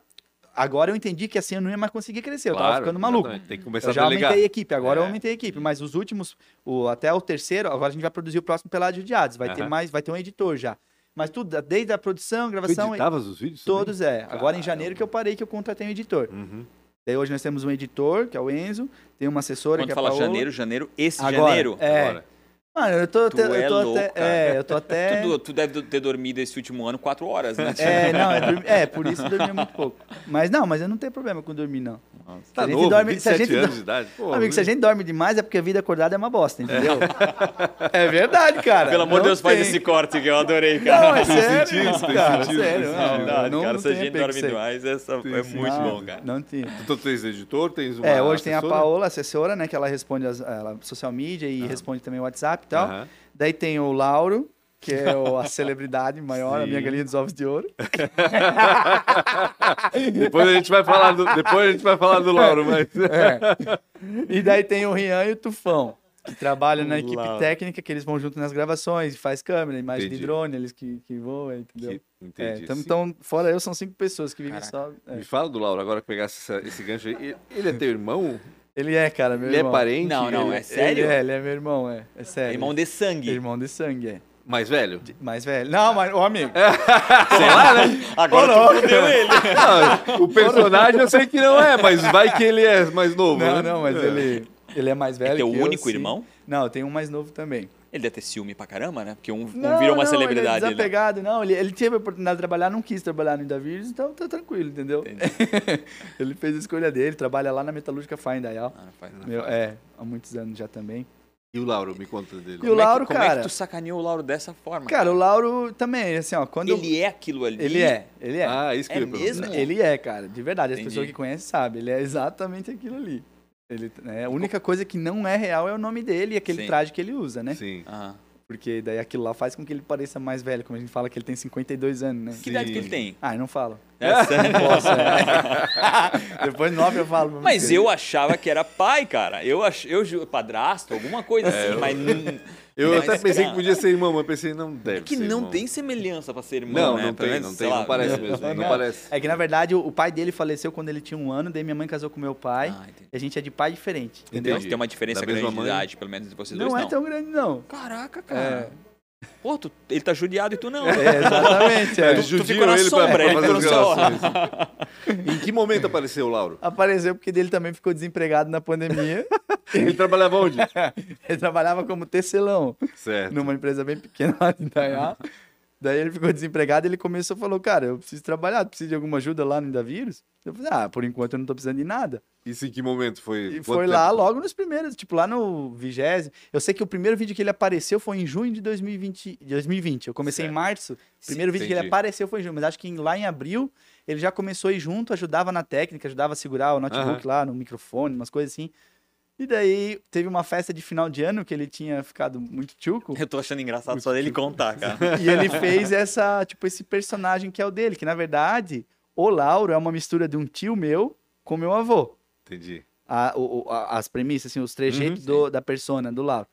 agora eu entendi que assim eu não ia mais conseguir crescer, eu tava Claro, ficando maluco. exatamente. Tem que começar Eu já a delegar. aumentei a equipe, agora eu É. aumentei a equipe, mas os últimos, o, até o terceiro, agora a gente vai produzir o próximo Pelado de Judiados, vai ter Aham. mais, vai ter um editor já. Mas tudo, desde a produção, Tu gravação, editavas os vídeos? também? Todos é. Agora em Caramba. janeiro que eu parei que eu contratei um editor. Uhum. Daí hoje nós temos um editor, que é o Enzo, tem uma assessora Quando que é a fala Paola. janeiro, janeiro, esse Agora, janeiro. É. Agora. Mano, eu tô, Tu até, eu é tô louco, até, cara. é, eu tô até *laughs* Tu, tu deve ter dormido esse último ano quatro horas, né? É, não, é, dormi- é, por isso eu dormia muito pouco. Mas não, mas eu não tenho problema com dormir não. Nossa. Tá a gente novo, dorme- se a 27 gente anos do- de idade. Pô, Amigo, se a gente dorme demais é porque a vida acordada é uma bosta, entendeu? É, verdade, cara. Pelo amor de Não Deus, faz tem. esse corte que eu adorei, cara. Não, é sério, sentido, isso, tem cara, sentido, sério. não. Verdade, não, cara, não se a gente dorme demais, essa é muito Não, bom, cara. Não tinha. Tu tens editor, tens uma É, hoje tem a? Paola, assessora, né, que ela responde as, ela, social media e responde também o WhatsApp e tal. Aham. Daí tem o Lauro, que é a celebridade maior, a minha Sim. galinha dos ovos de ouro. *laughs* Depois a gente vai falar do, depois a gente vai falar do Lauro, mas É. E daí tem o Rian e o Tufão, que trabalham na equipe Lauro. técnica, que eles vão junto nas gravações, faz câmera, imagem Entendi. de drone, eles que, que voam, entendeu? Que- É, entendi. então, sim. então, fora eu, são cinco pessoas que vivem só. é. Me fala do Lauro, agora que pegasse essa- esse gancho aí. Ele é teu irmão? Ele é, cara, meu Ele é irmão. parente? Não, não, Ele é sério? Ele é, ele é meu irmão, é. É sério. Irmão de sangue. Irmão de sangue, é. mais velho? Mais velho. Não, mas, ô amigo. *laughs* Sei lá, né? Agora tu fudeu ele. *laughs* Não, o personagem eu sei que não é, mas vai que ele é mais novo. Não, né? não, mas É. ele, ele é mais velho. É teu que eu, único sim. irmão? Não, eu tenho um mais novo também. Ele deve ter ciúme pra caramba, né? Porque um, um Não, virou uma não, celebridade. Ele é né? desapegado, não. Ele, ele teve a oportunidade de trabalhar, não quis trabalhar no Indavirs, então tá tranquilo, entendeu? *laughs* ele fez a escolha dele, trabalha lá na Metalúrgica Fine Dayal. Ah, faz- Meu, é, há muitos anos já também. E o Lauro, me conta dele. E o Como é que- Lauro, como é cara? que tu sacaneou o Lauro dessa forma? Cara, o Lauro também, assim, ó, quando eu- Ele é aquilo ali. ele é, ele é. Ah, isso que É eu mesmo? Ele é, cara, de verdade. As Entendi. pessoas que conhecem sabem. Ele é exatamente aquilo ali. Ele, né, a única coisa que não é real é o nome dele e aquele Sim. traje que ele usa, né? Sim. Aham. Porque daí aquilo lá faz com que ele pareça mais velho, como a gente fala que ele tem 52 anos, né? Que idade Sim. que ele tem? Ah, eu não falo. *laughs* É sério? Posso, é. *laughs* Depois nove eu falo. Mas eu achava que era pai, cara. Eu ach... eu padrasto, alguma coisa assim, mas n- Eu até pensei cara, que podia ser irmão, mas pensei, não deve é que ser não irmão. tem semelhança pra ser irmão, Não, né? não Pelo tem, menos, não sei tem, lá, não parece né? mesmo, não Não. parece. É que na verdade o, pai dele faleceu quando ele tinha um ano, daí minha mãe casou com meu pai. Ah, entendi. e a gente é de pai diferente. Entendeu? Então, tem uma diferença Da grande mesma de mãe. idade, pelo menos, entre vocês Não dois, é não. tão grande, não. Caraca, cara. Pô, tu- ele tá judiado e tu não. É, exatamente. é. Tu judiam ficou na ele pra, sombra, pra ele fazer ficou as em que momento apareceu o Lauro? Apareceu porque dele também ficou desempregado na pandemia. *laughs* Ele trabalhava onde? *laughs* ele trabalhava como tecelão certo. numa empresa bem pequena lá de Itaiá. Daí ele ficou desempregado e ele começou e falou, cara, eu preciso trabalhar, tu precisa de alguma ajuda lá no Indavírus? Eu falei, ah, por enquanto eu não tô precisando de nada. Isso em que momento foi? E foi tempo? lá logo nos primeiros, tipo lá no vigésimo. Eu sei que o primeiro vídeo que ele apareceu foi em junho de 2020. de 2020. Eu comecei Certo. em março. O primeiro vídeo que ele entendi. apareceu foi em junho, mas acho que em- lá em abril ele já começou a ir junto, ajudava na técnica, ajudava a segurar o notebook lá no microfone, umas coisas assim. E daí teve uma festa de final de ano que ele tinha ficado muito tchuco. Eu tô achando engraçado só dele contar, cara. *laughs* e ele fez essa, tipo, esse personagem que é o dele, que na verdade, o Lauro é uma mistura de um tio meu com meu avô. Entendi. A- o- a- as premissas, assim, os trejeitos Uhum, do- da persona, do Lauro.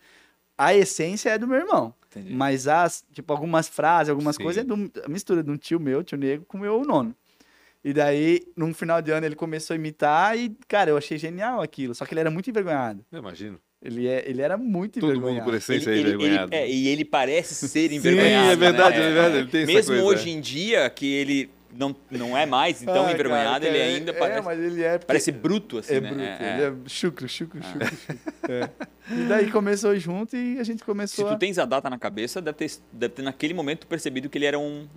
A essência é do meu irmão. Entendi. Mas as, tipo, algumas frases, algumas Sim. coisas é do, a mistura de um tio meu, tio negro, com o meu nono. E daí, num final de ano, ele começou a imitar e, cara, eu achei genial aquilo. Só que ele era muito envergonhado. Eu imagino. Ele, é, ele era muito Todo mundo envergonhado. por essência é Ele- ele- envergonhado. ele- é, e ele parece ser *laughs* Sim, envergonhado. é verdade, né? é verdade, ele tem essa Mesmo coisa, hoje é. em dia, que ele não, não é mais tão Ai, envergonhado, cara, ele é- ainda é, parece, mas ele é... parece bruto, assim, É né? bruto, É, é. ele é chucro, chucro, chucro, chucro. *laughs* É. E daí começou junto e a gente Se começou tu a... tens a data na cabeça, deve ter, deve ter naquele momento percebido que ele era um,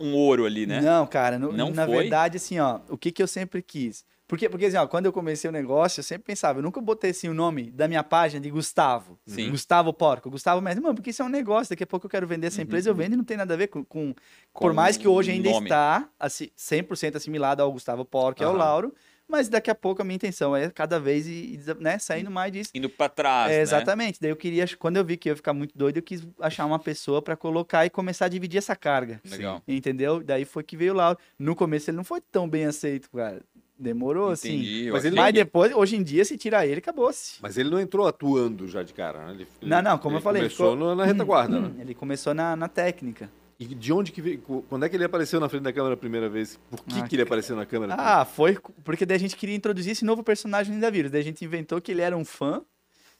um ouro ali, né? Não, cara, no- Não na foi? verdade, assim, ó, o que que eu sempre quis? Porque, porque assim, ó, quando eu comecei o negócio, eu sempre pensava, eu nunca botei assim o nome da minha página de Gustavo. Sim. Gustavo Porco, Gustavo Mestre. Mano, porque isso é um negócio, daqui a pouco eu quero vender essa empresa, eu vendo e não tem nada a ver com... com- por Com mais que hoje ainda nome. está assim, 100% assimilado ao Gustavo Porco e ao. Lauro, mas daqui a pouco a minha intenção é cada vez ir, ir, né, saindo mais disso. Indo pra trás, É, né? exatamente. Daí eu queria, quando eu vi que eu ia ficar muito doido, eu quis achar uma pessoa pra colocar e começar a dividir essa carga. Legal. Entendeu? Daí foi que veio o Lauro. No começo ele não foi tão bem aceito, cara. Demorou, assim. Entendi. eu Mas ele- Mas depois, hoje em dia, se tirar ele, acabou-se. Mas ele não entrou atuando já de cara, né? Ele, Não, não, como ele eu falei, começou ficou- no- na retaguarda, né? Ele começou na, na técnica. E de onde que veio? Quando é que ele apareceu na frente da câmera a primeira vez? Por que, Ah, que ele apareceu na câmera? Ah, foi porque daí a gente queria introduzir esse novo personagem da vírus. Daí a gente inventou que ele era um fã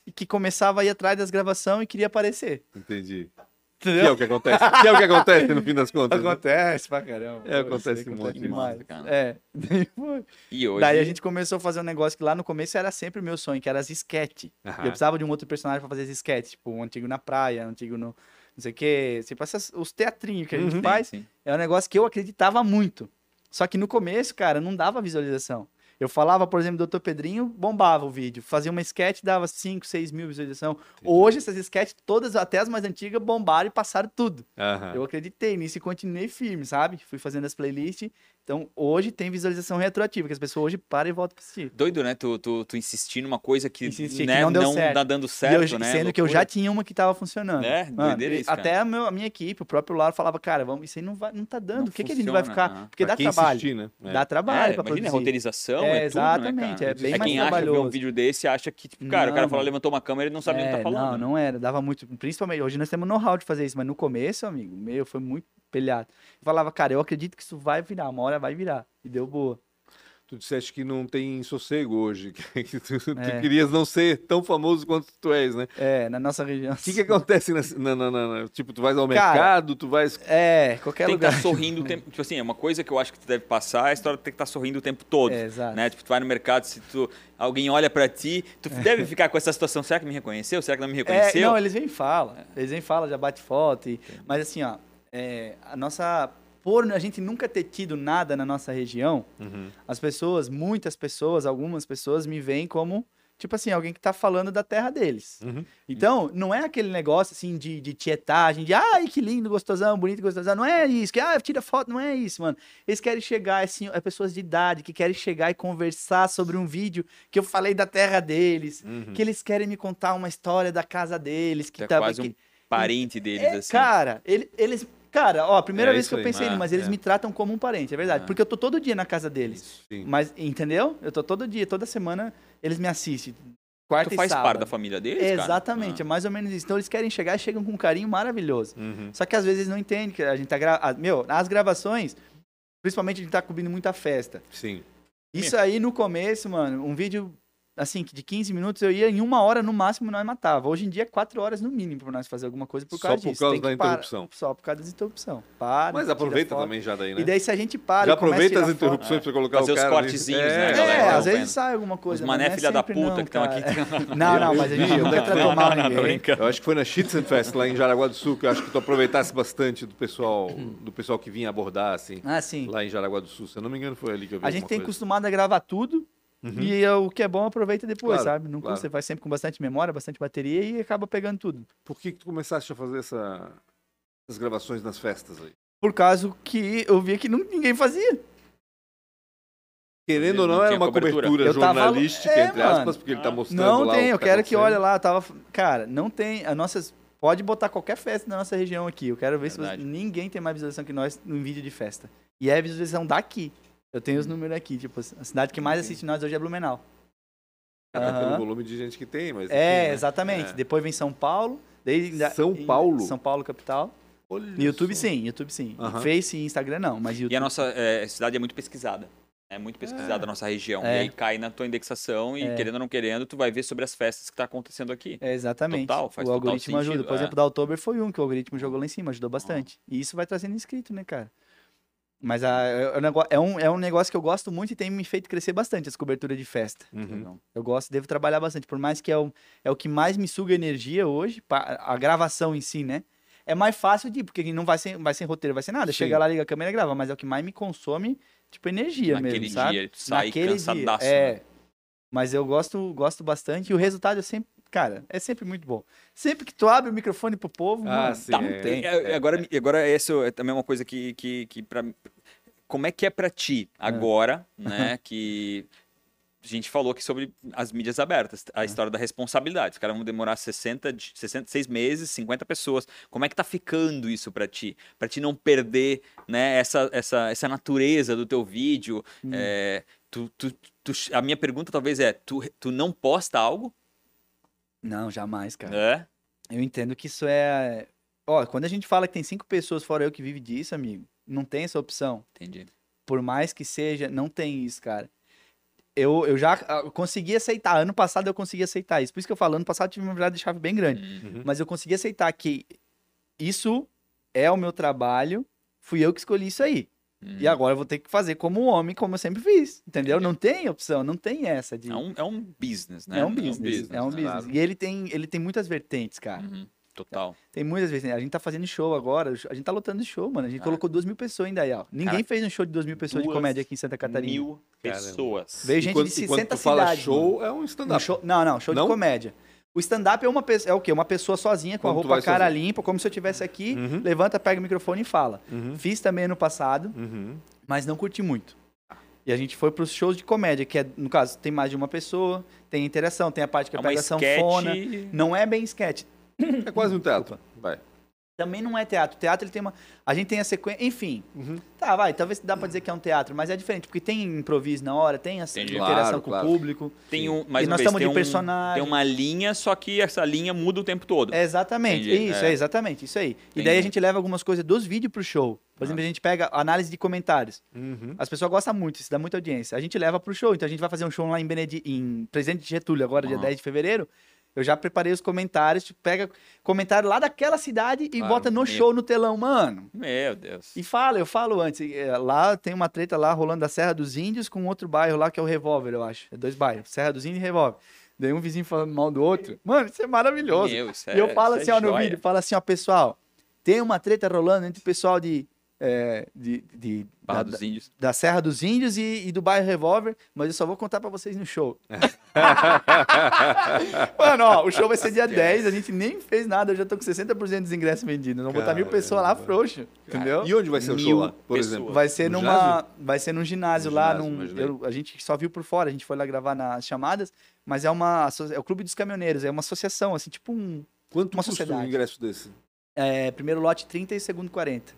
e que começava a ir atrás das gravações e queria aparecer. Entendi. Que é Entendeu? o que acontece. Que é o que acontece no fim das *laughs* contas. né? Acontece pra caramba. É, acontece um monte de demais. cara. É. *laughs* E hoje... Daí a gente começou a fazer um negócio que lá no começo era sempre o meu sonho, que era as sketch. Aham. Eu precisava de um outro personagem pra fazer as sketch, tipo, um antigo na praia, um antigo no não sei o quê, tipo essas, os teatrinhos que a gente Uhum. faz. Sim, sim. É um negócio que eu acreditava muito. Só que no começo, cara, não dava visualização. Eu falava, por exemplo, Doutor Pedrinho, bombava o vídeo. Fazia uma sketch, dava 5, 6 mil visualização. Hoje, essas sketches, todas, até as mais antigas, bombaram e passaram tudo. Aham. Eu acreditei nisso e continuei firme, sabe? Fui fazendo as playlists. Então, hoje tem visualização retroativa, que as pessoas hoje param e voltam pra assistir. Doido, né? Tu, tu, tu insistir numa coisa que, Insistir, que né, não deu não certo. tá dando E certo, eu- né? sendo que eu Loucura. já tinha uma que tava funcionando. É, Mano, doideira isso, cara. até a, meu- a minha equipe, o próprio Laro falava, cara, vamos, isso aí não, vai, não tá dando. Não o que, que a gente vai funciona, ficar? ah. Porque Pra dá quem trabalho. insistir, né? É. Dá trabalho É, pra imagina, produzir. roteirização, É, é, tudo, né, exatamente, cara? é bem é mais quem acha ver um trabalhoso. vídeo desse acha que, tipo, cara, o cara Não, levantou uma câmera e não sabe nem o que É, tá falando. Não, né? não era. Dava muito. Principalmente, hoje nós temos know-how de fazer isso, mas no começo, amigo, meu, foi muito pelhado. Eu falava, cara, eu acredito que isso vai virar, uma hora vai virar. E deu boa. Tu disseste que não tem sossego hoje, *laughs* que tu, tu É. querias não ser tão famoso quanto tu és, né? É, na nossa região. O que, que acontece na, na- na- na- Tipo, tu vais ao Cara, mercado, tu vais. É, qualquer Tem que lugar. estar sorrindo o tempo. Tipo assim, é uma coisa que eu acho que tu deve passar, é a história de ter que estar sorrindo o tempo todo. É, exato. né? Tipo, tu vai no mercado, se tu, alguém olha pra ti, tu *laughs* deve ficar com essa situação, será que me reconheceu? Será que não me É, reconheceu? não, eles vêm e falam. Eles vêm e falam, já bate foto. e- Mas assim, ó, é, a nossa. Por a gente nunca ter tido nada na nossa região, Uhum. as pessoas, muitas pessoas, algumas pessoas me veem como tipo assim, alguém que tá falando da terra deles. Uhum. Então, não é aquele negócio assim de, de tietagem, de ai, que lindo, gostosão, bonito, gostosão. Não é isso, que ah, tira foto, não é isso, mano. Eles querem chegar, assim, é pessoas de idade que querem chegar e conversar sobre um vídeo que eu falei da terra deles, Uhum. que eles querem me contar uma história da casa deles, que é tá quase que- um parente deles, é, assim. Cara, ele- eles. Cara, ó, a primeira É vez isso que eu pensei, Ah, mas eles é. me tratam como um parente, é verdade. Ah. Porque eu tô todo dia na casa deles. Sim. Mas, entendeu? Eu tô todo dia, toda semana eles me assistem. Quarta Tu faz sábado. parte da família deles, cara? Exatamente, é Ah. mais ou menos isso. Então eles querem chegar e chegam com um carinho maravilhoso. Uhum. Só que às vezes eles não entendem que a gente tá gravando. Meu, as gravações, principalmente a gente tá cobrindo muita festa. Sim. Isso aí no começo, mano, um vídeo assim, que de 15 minutos eu ia em uma hora no máximo nós matava. Hoje em dia é 4 horas no mínimo pra nós fazer alguma coisa por Só causa por disso. causa Tem que da parar- interrupção. Só por causa da interrupção. Para. Mas aproveita também já daí, né? E daí se a gente para já aproveita as interrupções pra colocar Fazer o os cara ali. cortezinhos, é, né, É, galera? às acompanhando. vezes sai alguma coisa. Os mas mané é filha da puta não, que estão aqui. *laughs* Não, não, mas a gente não vai tratar mal ninguém. Eu acho que foi na Schützenfest lá em Jaraguá do Sul que eu acho que tu aproveitasse bastante do pessoal, do pessoal que vinha abordar assim, Ah, sim. lá em Jaraguá do Sul. Se eu não me engano foi ali que eu vi A gente tem acostumado a gravar tudo. Uhum. E é o que é bom, aproveita depois, Claro, sabe? Não claro. Você vai sempre com bastante memória, bastante bateria e acaba pegando tudo. Por que, que tu começaste a fazer essa, essas gravações nas festas aí? Por causa que eu via que não, ninguém fazia. Querendo ou não, Não era uma cobertura. cobertura Eu tava- jornalística, É, entre mano. aspas, porque ele tá Ah. mostrando Não lá tem, o eu que quero que acontecendo. olhe lá. eu Tava... Cara, não tem. As nossas. Pode botar qualquer festa na nossa região aqui. Eu quero ver se você... ninguém tem mais visualização que nós num vídeo de festa. E é a visualização daqui. Eu tenho os números aqui. Tipo, a cidade que mais assiste nós hoje é Blumenau. Até pelo Aham. volume de gente que tem, mas É, enfim, né? exatamente. É. Depois vem São Paulo. São em- Paulo? São Paulo, capital. Olha No YouTube, só. sim. YouTube, sim. Aham. Face e Instagram, não. Mas YouTube. E a nossa é, cidade é muito pesquisada. É muito pesquisada a nossa região. É. E aí cai na tua indexação e, É. querendo ou não querendo, tu vai ver sobre as festas que tá acontecendo aqui. É, exatamente. Total, faz o total algoritmo ajuda. sentido, Por é. exemplo, da October foi um que o algoritmo jogou lá em cima, ajudou bastante. E isso vai trazendo inscrito, né, cara? Mas a- é, um é um, negócio que eu gosto muito e tem me feito crescer bastante, as coberturas de festa. Uhum. Eu gosto, devo trabalhar bastante. Por mais que é o, é o que mais me suga energia hoje, a gravação em si, né? É mais fácil de, porque não vai ser, vai ser roteiro, vai ser nada. Sim. Chega lá, liga a câmera e grava, mas é o que mais me consome, tipo, energia Naquele mesmo, sabe? dia, sai cansadaço. É. né? Mas eu gosto, gosto bastante e o resultado é sempre, cara, é sempre muito bom. Sempre que tu abre o microfone pro povo, Ah, mano, sim, tá, é. tem. É, é, agora, agora essa é também uma coisa que, que, que pra, como é que é pra ti agora, *laughs* né, que a gente falou aqui sobre as mídias abertas, a história da responsabilidade. Os caras vão demorar 60, de- 66 meses, 50 pessoas. Como é que tá ficando isso pra ti? Pra ti não perder, né, essa, essa, essa natureza do teu vídeo. Hum. É, tu, tu, tu- a minha pergunta talvez é, tu, tu não posta algo? Não, jamais, cara. É? Eu entendo que isso é. Ó, quando a gente fala que tem cinco pessoas fora eu que vive disso, amigo, não tem essa opção. Entendi. Por mais que seja, não tem isso, cara. Eu, eu já ah, consegui aceitar. Ano passado eu consegui aceitar isso. Por isso que eu falo, ano passado eu tive uma virada de chave bem grande. Uhum. Mas eu consegui aceitar que isso é o meu trabalho, fui eu que escolhi isso aí. E Uhum. agora eu vou ter que fazer como um homem, como eu sempre fiz. Entendeu? Entendi. Não tem opção, não tem essa de. É um, é um business, né? É um business. É um né? business. Claro. E ele tem, ele tem muitas vertentes, cara. Uhum. Total. Tem muitas vertentes. A gente tá fazendo show agora. A gente tá lotando de show, mano. A gente Cara. colocou duas mil pessoas ainda aí, ó. Ninguém Cara, fez um show de duas mil pessoas de duas comédia aqui em Santa Catarina. Mil Caramba. pessoas. Veio gente quando, de e quando 60 tu fala cidades. show, é um mano. stand-up. Um não, não, show Não? de comédia. O stand-up é uma pessoa, é o quê? Uma pessoa sozinha com a roupa cara sozinho. limpa, como se eu estivesse aqui, Uhum. levanta, pega o microfone e fala. Uhum. Fiz também ano passado, Uhum. mas não curti muito. E a gente foi pros shows de comédia, que é, no caso, tem mais de uma pessoa, tem interação, tem a parte que É eu uma pego a sanfona. sketch. Não é bem sketch. É quase um teatro. Vai. Também não é teatro. O teatro ele tem uma. A gente tem a sequência. Enfim. Uhum. Tá, vai. Talvez dá pra dizer que é um teatro, mas é diferente, porque tem improviso na hora, tem essa Entendi. interação Claro, com claro. o público. Tem um, mais e uma nós estamos tem de um- personagem. Tem uma linha, só que essa linha muda o tempo todo. É exatamente. Entendi, Isso, é. é. exatamente. Isso aí. Tem e daí a gente leva algumas coisas dos vídeos pro show. Por exemplo, a gente pega análise de comentários. Uhum. As pessoas gostam muito, isso dá muita audiência. A gente leva pro show. Então a gente vai fazer um show lá em, Benedi... em Presidente Getúlio, agora, dia Aham. 10 de fevereiro. Eu já preparei os comentários, tipo, pega comentário lá daquela cidade e Ah, bota no meu. show no telão, mano. Meu Deus. E fala, eu falo antes, é, lá tem uma treta lá rolando da Serra dos Índios com outro bairro lá que é o Revólver, eu acho. É dois bairros, Serra dos Índios e Revólver. Daí um vizinho falando mal do outro. Mano, isso é maravilhoso. Meu, isso e eu é- falo isso assim, é ó, no joia. vídeo, fala assim, ó, pessoal, tem uma treta rolando entre o pessoal de é, de, de- Barra da, dos Índios. da Serra dos Índios e, e do bairro Revolver, mas eu só vou contar pra vocês no show. *laughs* Mano, ó, o show vai ser dia 10, a gente nem fez nada, eu já tô com 60% dos ingressos vendidos. Vamos botar mil pessoas lá frouxo, entendeu? E onde vai ser o show lá, por pessoas. exemplo? Vai ser No numa. ginásio? Vai ser num ginásio No lá. ginásio, num- eu- a gente só viu por fora, a gente foi lá gravar nas chamadas, mas é uma. É o Clube dos Caminhoneiros, é uma associação, assim, tipo um. Quanto uma custa um sociedade. ingresso desse? é, primeiro lote 30 e segundo 40.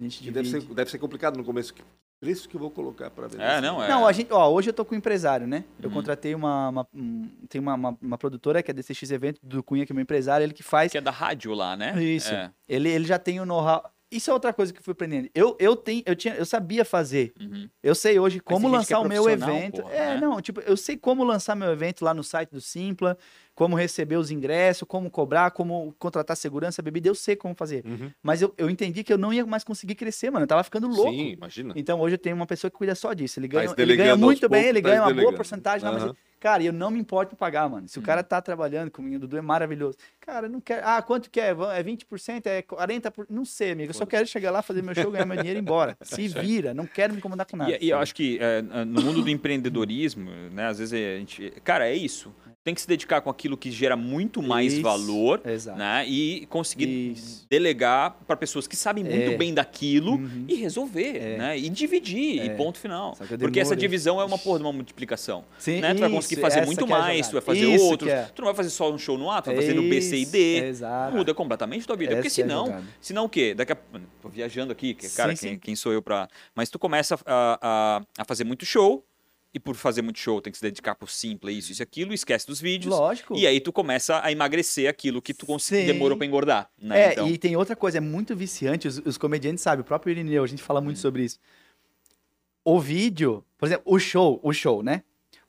A gente Que deve ser, divide. deve ser complicado no começo. Que preço que eu vou colocar para ver? É, não, é. Não, a gente, ó, hoje eu tô com um empresário, né? Eu Uhum. contratei uma, uma- um- tem uma, uma, uma produtora que é DCX Evento do Cunha, que é meu empresário, ele que faz. Que é da rádio lá, né? Isso. É. Ele, ele já tem o know-how. Isso é outra coisa que eu fui aprendendo. Eu, eu, tenho, eu, tinha, eu sabia fazer. Uhum. Eu sei hoje como é lançar o meu evento. porra, é, né? não, tipo, eu sei como lançar meu evento lá no site do Simpla, como receber os ingressos, como cobrar, como contratar segurança, bebida, eu sei como fazer. Uhum. Mas eu, eu entendi que eu não ia mais conseguir crescer, mano. Eu tava ficando louco. Sim, imagina. Então hoje eu tenho uma pessoa que cuida só disso. Ele Tá ganha, ele delegando ganha muito bem, poucos, ele tá ganha uma boa porcentagem, não, mas. Cara, eu não me importo em pagar, mano. Se o cara tá trabalhando comigo, o Dudu é maravilhoso. Cara, eu não quero. Ah, quanto que é? É 20%? É 40%? Não sei, amigo. Eu só quero chegar lá, fazer meu show, ganhar meu dinheiro e ir embora. *laughs* Se vira. Não quero me incomodar com nada. E, e eu acho que é, no mundo do empreendedorismo, né, às vezes a gente. Cara, é isso. Tem que se dedicar com aquilo que gera muito mais Isso, valor, Exato. né? E conseguir Isso. delegar para pessoas que sabem muito É. bem daquilo Uhum. e resolver, É. né? E dividir, e É. ponto final. Porque essa divisão é uma porra de uma multiplicação. Sim, né? Tu vai conseguir fazer muito é mais, tu vai fazer outros. é. Tu não vai fazer só um show no A, tu vai fazer no B, C e D. Muda completamente tua vida. Porque Essa é a senão, senão o quê? Daqui a tô viajando aqui, cara, Sim, quem, sim. quem sou eu pra. Mas tu começa a, a, a fazer muito show, e por fazer muito show tem que se dedicar por simples, isso, isso e aquilo, esquece dos vídeos. Lógico. E aí tu começa a emagrecer aquilo que tu Sim. demorou pra engordar. Né? É, então, e tem outra coisa, é muito viciante, os, os comediantes sabem, o próprio Irineu, a gente fala Hum. muito sobre isso. O vídeo, por exemplo, o show, o show, né?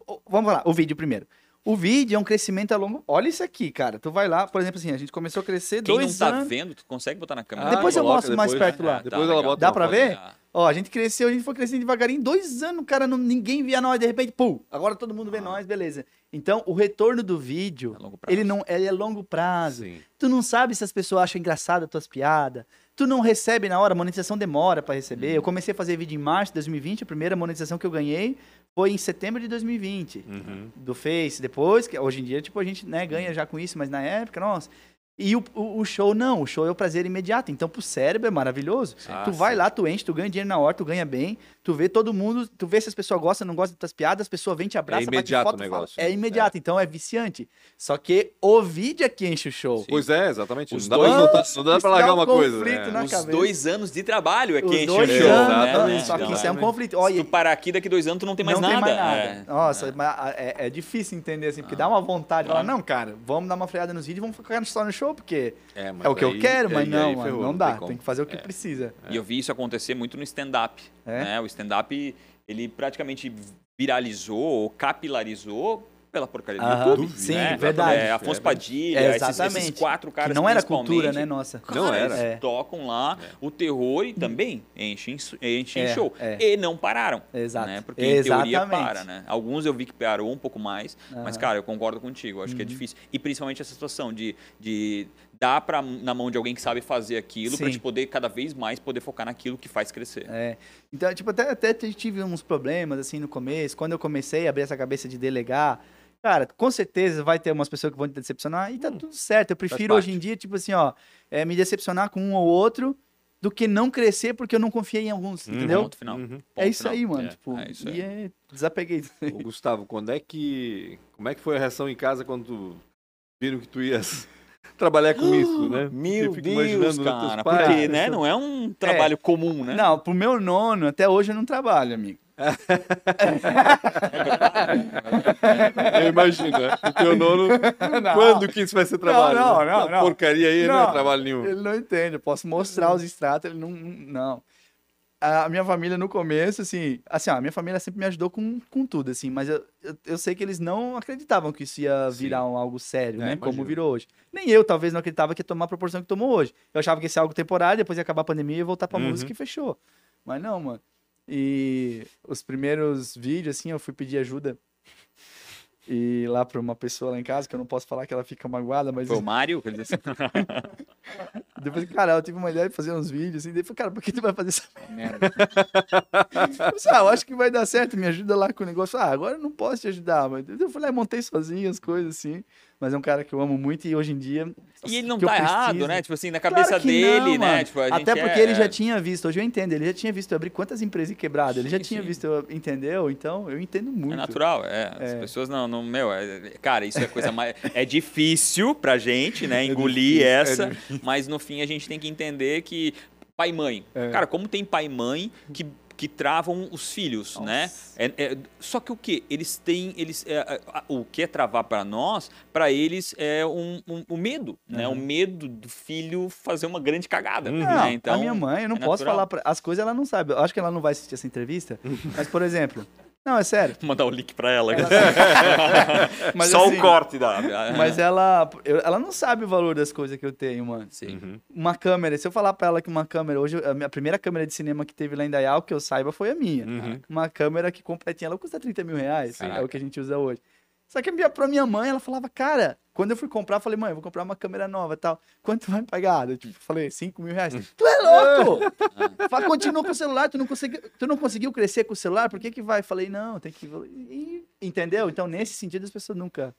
O- vamos lá, o vídeo primeiro. O vídeo é um crescimento a longo. Olha isso aqui, cara. Tu vai lá, por exemplo, assim, a gente começou a crescer Quem não dois tá anos. vendo, tu consegue botar na câmera. Ah, Depois eu coloca mostro mais depois. perto lá. Ah, Depois ela legal. bota Dá pra ver? Ah, Ó, a gente cresceu, a gente foi crescendo devagarinho, dois anos, cara, não, ninguém via nós, de repente, pum, agora todo mundo vê nós, beleza. Então, o retorno do vídeo, a longo prazo. ele não ele é longo prazo. Sim. Tu não sabe se as pessoas acham engraçada as tuas piadas. Tu não recebe na hora, a monetização demora pra receber. Eu comecei a fazer vídeo em março de 2020, a primeira monetização que eu ganhei foi em setembro de 2020. Uhum. Do Face, depois, que hoje em dia, tipo, a gente né, ganha já com isso, mas na época, nossa. E o, o, show não, o show é o prazer imediato. Então, pro cérebro é maravilhoso. Ah, tu vai sim. lá, tu enche, tu ganha dinheiro na hora, tu ganha bem, tu vê todo mundo, tu vê se as pessoas gostam ou não gostam das piadas, as pessoas vêm te abraçam, bate imediato foto, o fala. negócio, É né? imediato, então é viciante. Só que o vídeo é que enche o show. Pois é, exatamente. Os não dá, pra, dois- não dá- pra largar um uma coisa. né? na Os cabeça. dois anos de trabalho é que Os enche dois o show, anos, né? exatamente. só que isso é um conflito. Se Olha, tu parar aqui, daqui dois anos tu não tem mais não nada. tem mais nada. É. Nossa, mas a- é, é difícil entender assim, porque dá uma vontade. Falar, não, cara, vamos dar uma freada nos vídeos e vamos focar só no show, porque É, é o que eu quero, mas não, não dá. Tem que fazer o que precisa. E eu vi isso acontecer muito no stand-up. É? né? O stand-up, ele praticamente viralizou ou capilarizou pela porcaria do Aham, YouTube. sim, né? verdade. É, Afonso É, Padilha, É, esses, exatamente. esses quatro caras que não era cultura, né, nossa? Cara, Não eles era. É. tocam lá o terror e também enchem, enchem É, show. é. E não pararam. Exato. Né? Porque em teoria Exatamente. para, né? Alguns eu vi que parou um pouco mais, mas, Aham. Uhum. cara, eu concordo contigo. Acho que é difícil. E principalmente essa situação de, de dar pra, na mão de alguém que sabe fazer aquilo pra Sim. te poder cada vez mais poder focar naquilo que faz crescer. É. Então, tipo, até, até tive uns problemas, assim, no começo. Quando eu comecei a abrir essa cabeça de delegar, cara, com certeza vai ter umas pessoas que vão te decepcionar e tá tudo certo. Eu prefiro hoje em dia, tipo assim, ó, é, me decepcionar com um ou outro do que não crescer porque eu não confiei em alguns, Hum. entendeu? Ponto final. Uhum. Ponto É isso final. aí, mano. É, tipo, é isso aí. e é, desapeguei. Ô, Gustavo, quando é que. Como é que foi a reação em casa quando tu viram que tu ias trabalhar com isso, né? Meu Deus, né, cara. Porque, né? Não é um trabalho comum, né? Não, pro meu nono, até hoje eu não trabalho, amigo. Eu imagino, né? O teu nono. Quando que isso vai ser trabalho? não, né? não, Essa não. Porcaria aí não, é Não, trabalho nenhum. Ele não entende, eu posso mostrar os extratos, ele não. Não. A minha família no começo, assim, assim, ó, a minha família sempre me ajudou com, com tudo, assim, mas eu, eu, eu sei que eles não acreditavam que isso ia virar um, algo sério, É, né? imagino. Como virou hoje. Nem eu, talvez, não acreditava que ia tomar a proporção que tomou hoje. Eu achava que ia ser algo temporário, depois ia acabar a pandemia e voltar pra Uhum. música e fechou. Mas não, mano. E os primeiros vídeos, assim, eu fui pedir ajuda. E lá pra uma pessoa lá em casa, que eu não posso falar que ela fica magoada, mas Foi o *laughs* Mário? Depois, cara, eu tive uma ideia de fazer uns vídeos assim. Daí falei, cara, por que tu vai fazer essa *laughs* Merda. Eu disse, ah, eu acho que vai dar certo, me ajuda lá com o negócio. Ah, agora eu não posso te ajudar, mas eu falei, ah, montei sozinho as coisas assim. Mas é um cara que eu amo muito e hoje em dia. E ele não tá errado, né? Tipo assim, na Claro cabeça que dele, não, né? Tipo, Até porque é- ele já tinha visto, hoje eu entendo, ele já tinha visto eu abrir quantas empresas quebradas, ele já Sim, tinha visto, eu- entendeu? Então eu entendo muito. É natural, é. As É. pessoas não, não meu, é- cara, isso é coisa mais. É difícil pra gente, né? *laughs* Engolir difícil, é essa, mas no fim a gente tem que entender que pai e mãe. É. Cara, como tem pai e mãe que, que travam os filhos, né? Nossa. É- é- só que o que? Eles têm. Eles, é, é, o que é travar pra nós, pra eles é um, um- o medo, né? O medo do filho fazer uma grande cagada. Uhum. Não, Né? Então, a minha mãe, eu não é posso natural. falar pra, as coisas ela não sabe. Eu acho que ela não vai assistir essa entrevista, mas por exemplo, não, é sério. Vou *laughs* mandar o link pra ela. *laughs* Mas, Só assim, o corte da. Mas ela, ela não sabe o valor das coisas que eu tenho, mano. Sim. Uhum. Uma câmera, se eu falar pra ela que uma câmera, hoje, a minha primeira câmera de cinema que teve lá em Dayal, que eu saiba, foi a minha. Uhum. Uma câmera que completinha, ela custa 30 mil reais, Caraca. é o que a gente usa hoje. Só que minha, pra minha mãe, ela falava, cara, quando eu fui comprar, eu falei, mãe, eu vou comprar uma câmera nova e tal. Quanto vai pagar? Eu tipo, falei, 5 mil reais. tu é louco! *laughs* Fala, continua com o celular, tu não, conseguiu, tu não conseguiu crescer com o celular, por que que vai? Falei, não, tem que... e- Entendeu? Então, nesse sentido, as pessoas nunca...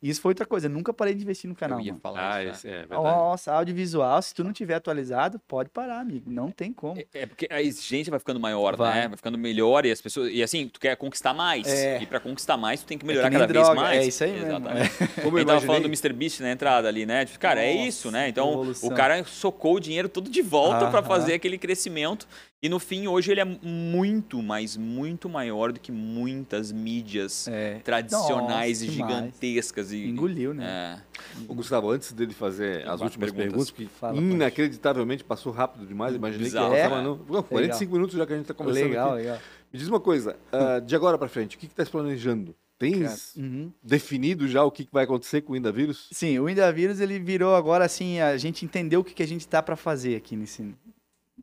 E isso foi outra coisa, eu nunca parei de investir no canal, Eu ia mano. falar Ah, isso, né? é verdade. Nossa, audiovisual, se tu não tiver atualizado, pode parar, amigo. Não tem como. É porque a exigência vai ficando maior, Vai. né? Vai ficando melhor e as pessoas. E assim, tu quer conquistar mais. É. E pra conquistar mais, tu tem que É melhorar que cada vez droga, mais. É isso aí mesmo. Exatamente. *laughs* Como eu Ele tava falando do Mr. Beast na entrada ali, né? Tipo, Cara, é Nossa, isso, né? Então, o cara socou o dinheiro todo de volta pra Aham. fazer aquele crescimento. E no fim, hoje ele é muito, mas muito maior do que muitas mídias É. tradicionais Nossa, e gigantescas. E, Engoliu, né? É. Ô, Gustavo, antes dele fazer as quatro últimas perguntas. perguntas, que inacreditavelmente passou rápido demais, imaginei Bizarro, que é. ela tava no... Não, 45 minutos já que a gente tá conversando Legal, aqui. legal. Me diz uma coisa, ah, de agora pra frente, o que que tá se planejando? Tens Uhum. definido já o que vai acontecer com o Indavírus? Sim, o Indavírus ele virou agora assim, a gente entendeu o que, que a gente tá pra fazer aqui nesse.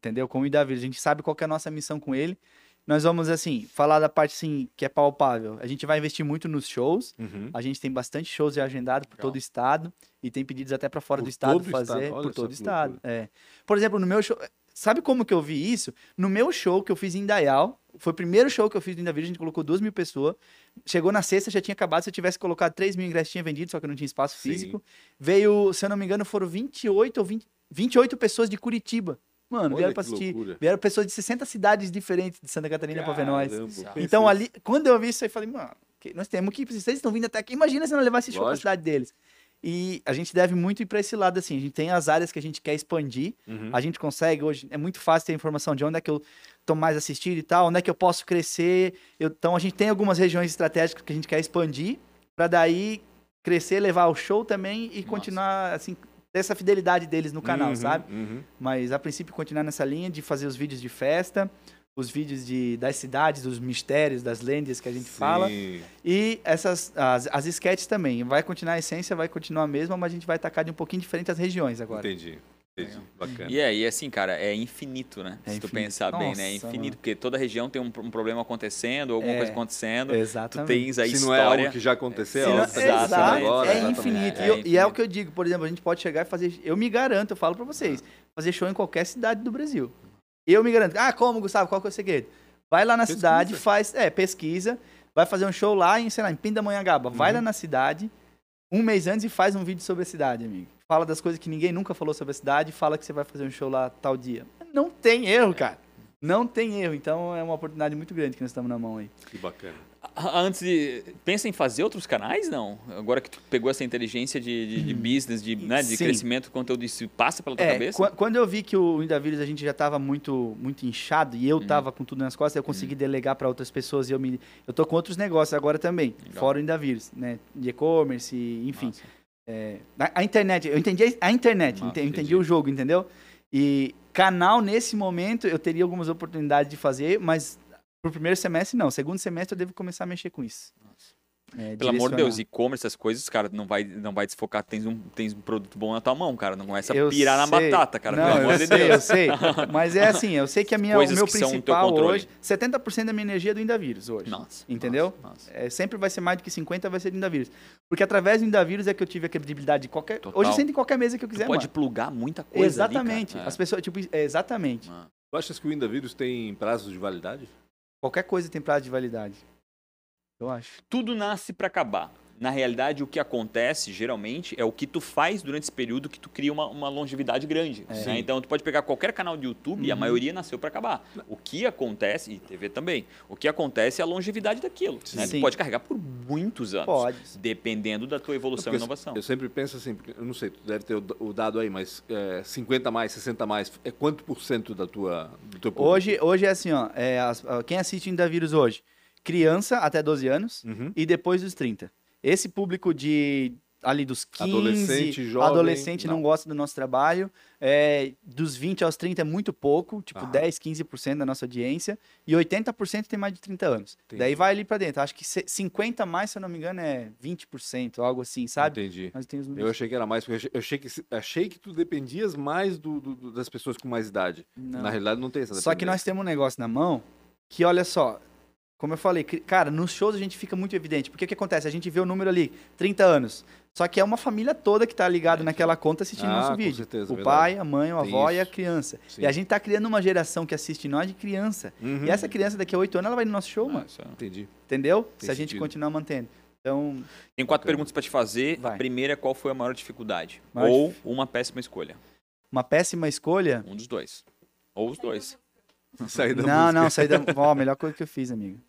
Entendeu? Com o Indavírus. A gente sabe qual é a nossa missão com ele. Nós vamos, assim, falar da parte assim, que é palpável. A gente vai investir muito nos shows. Uhum. A gente tem bastante shows já agendados por Legal. todo o estado. E tem pedidos até pra fora Por do estado todo o fazer. estado, Por todo o estado. É. Por exemplo, no meu show. Sabe como que eu vi isso? No meu show que eu fiz em Dayal, foi o primeiro show que eu fiz do Indavírus, a gente colocou duas mil pessoas. Chegou na sexta, já tinha acabado. Se eu tivesse colocado 3 mil ingressos, tinha vendido, só que não tinha espaço Sim. físico. Veio, se eu não me engano, foram 28 ou 20, 28 pessoas de Curitiba. Mano, Olha vieram pra assistir. loucura. Vieram pessoas de 60 cidades diferentes de Santa Catarina pra ver nós. Caramba, Então, isso. ali, quando eu vi isso aí, eu falei, mano, nós temos que. Vocês estão vindo até aqui. Imagina se não levar esse show pra cidade deles. E a gente deve muito ir pra esse lado assim. A gente tem as áreas que a gente quer expandir. Uhum. A gente consegue hoje. É muito fácil ter informação de onde é que eu tô mais assistido e tal, onde é que eu posso crescer. Eu- então a gente tem algumas regiões estratégicas que a gente quer expandir pra daí crescer, levar o show também e Massa. continuar assim ter essa fidelidade deles no canal, Uhum, sabe? uhum. Mas a princípio continuar nessa linha de fazer os vídeos de festa, os vídeos de, das cidades, dos mistérios, das lendas que a gente fala. Sim. E essas, as, as sketches também. Vai continuar a essência, vai continuar a mesma, mas a gente vai tacar de um pouquinho diferente as regiões agora. Entendi. Bacana. E é, e assim, cara, é infinito, né? É Se tu infinito. pensar bem, né? É Nossa, infinito, mano. porque toda região tem um, um problema acontecendo, alguma É, coisa acontecendo. Tu Exatamente. tens a Se não é história. algo que já aconteceu, Se não- ó, tá Exato, agora, é infinito. É, E eu- é E é o infinito. que eu digo, por exemplo, a gente pode chegar e fazer. Eu me garanto, eu falo pra vocês, fazer show em qualquer cidade do Brasil. Eu me garanto. Ah, como, Gustavo? Qual que é o segredo? Vai lá na Pesquisa. cidade, faz. É, pesquisa. Vai fazer um show lá em, sei lá, em Pindamonhangaba. Vai Uhum. lá na cidade, um mês antes e faz um vídeo sobre a cidade, amigo. Fala das coisas que ninguém nunca falou sobre a cidade, fala que você vai fazer um show lá tal dia. Não tem erro, cara. Não tem erro. Então é uma oportunidade muito grande que nós estamos na mão aí. Que bacana. Antes de. Pensa em fazer outros canais, não? Agora que tu pegou essa inteligência de, de, de business, de, né, de crescimento, conteúdo, isso passa pela tua É, cabeça? quan- quando eu vi que o Indavírus a gente já estava muito muito inchado e eu Uhum. tava com tudo nas costas, eu consegui delegar para outras pessoas e eu me eu tô com outros negócios agora também, Legal. fora o Indavírus, né, de e-commerce, enfim. Massa. É, a, a internet, eu entendi a internet, eu entendi entendi. o jogo, entendeu? E canal nesse momento eu teria algumas oportunidades de fazer, mas pro primeiro semestre não, segundo semestre eu devo começar a mexer com isso. É, Pelo amor de Deus, e-commerce, essas coisas, cara, não vai, não vai desfocar. Tens um, tens um produto bom na tua mão, cara. Não começa a pirar na batata, cara. Não, pelo eu amor de sei, Deus. eu sei. *laughs* Mas é assim, eu sei que a minha, o meu principal hoje, 70% da minha energia é do Indavírus hoje. Nossa. Entendeu? nossa, nossa. É, sempre vai ser mais do que 50, vai ser do Indavírus. Porque através do Indavírus é que eu tive a credibilidade de qualquer. Total. Hoje eu sento em qualquer mesa que eu Tu quiser, pode mano. plugar muita coisa Exatamente. ali, cara. As pessoas, tipo, é, exatamente. Ah. Tu achas que o Indavírus tem prazo de validade? Qualquer coisa tem prazo de validade. Eu acho. Tudo nasce pra acabar. Na realidade, o que acontece, geralmente, é o que tu faz durante esse período que tu cria uma, uma longevidade grande. É. né? Então, tu pode pegar qualquer canal de YouTube e a Uhum. maioria nasceu pra acabar. O que acontece, e TV também, o que acontece é a longevidade daquilo. Né? Tu pode carregar por muitos anos. Pode. Dependendo da tua evolução e inovação. Eu sempre penso assim, porque eu não sei, tu deve ter o dado aí, mas é, 50 mais, 60 mais, é quanto por cento da tua, do teu público? Hoje, hoje é assim, ó. é, quem assiste Indavírus hoje? Criança até 12 anos Uhum. e depois dos 30. Esse público de ali dos 15, Adolescente, jovem, adolescente não. não. gosta do nosso trabalho, é, dos 20 aos 30 é muito pouco, tipo Aham. 10, 15% da nossa audiência, e 80% tem mais de 30 anos. Entendi. Daí vai ali pra dentro. Acho que se- 50 mais, se eu não me engano, é 20%, algo assim, sabe? Entendi. Mas tem os Eu achei que era mais, porque eu achei- que, achei que tu dependias mais do, do- das pessoas com mais idade. Não. Na realidade, não tem essa Só que nós temos um negócio na mão que, olha só, como eu falei, cara, nos shows a gente fica muito evidente. Porque o que acontece? A gente vê o número ali, 30 anos. Só que é uma família toda que tá ligada naquela conta assistindo Ah, nosso com vídeo. certeza, o verdade. pai, a mãe, a avó e a isso. criança. Sim. E a gente tá criando uma geração que assiste nós de criança. Uhum. E essa criança daqui a 8 anos ela vai no nosso show, Ah, mano. isso é- Entendi. Entendeu? Tem Se a gente sentido. continuar mantendo. Então, Tem quatro perguntas pra te fazer. Vai. A primeira é qual foi a maior dificuldade? Maior Ou dif- uma péssima escolha. uma péssima escolha. Um dos dois. Ou os dois. *laughs* Sair da não, música. não, sair da. Ó, a melhor coisa que eu fiz, amigo.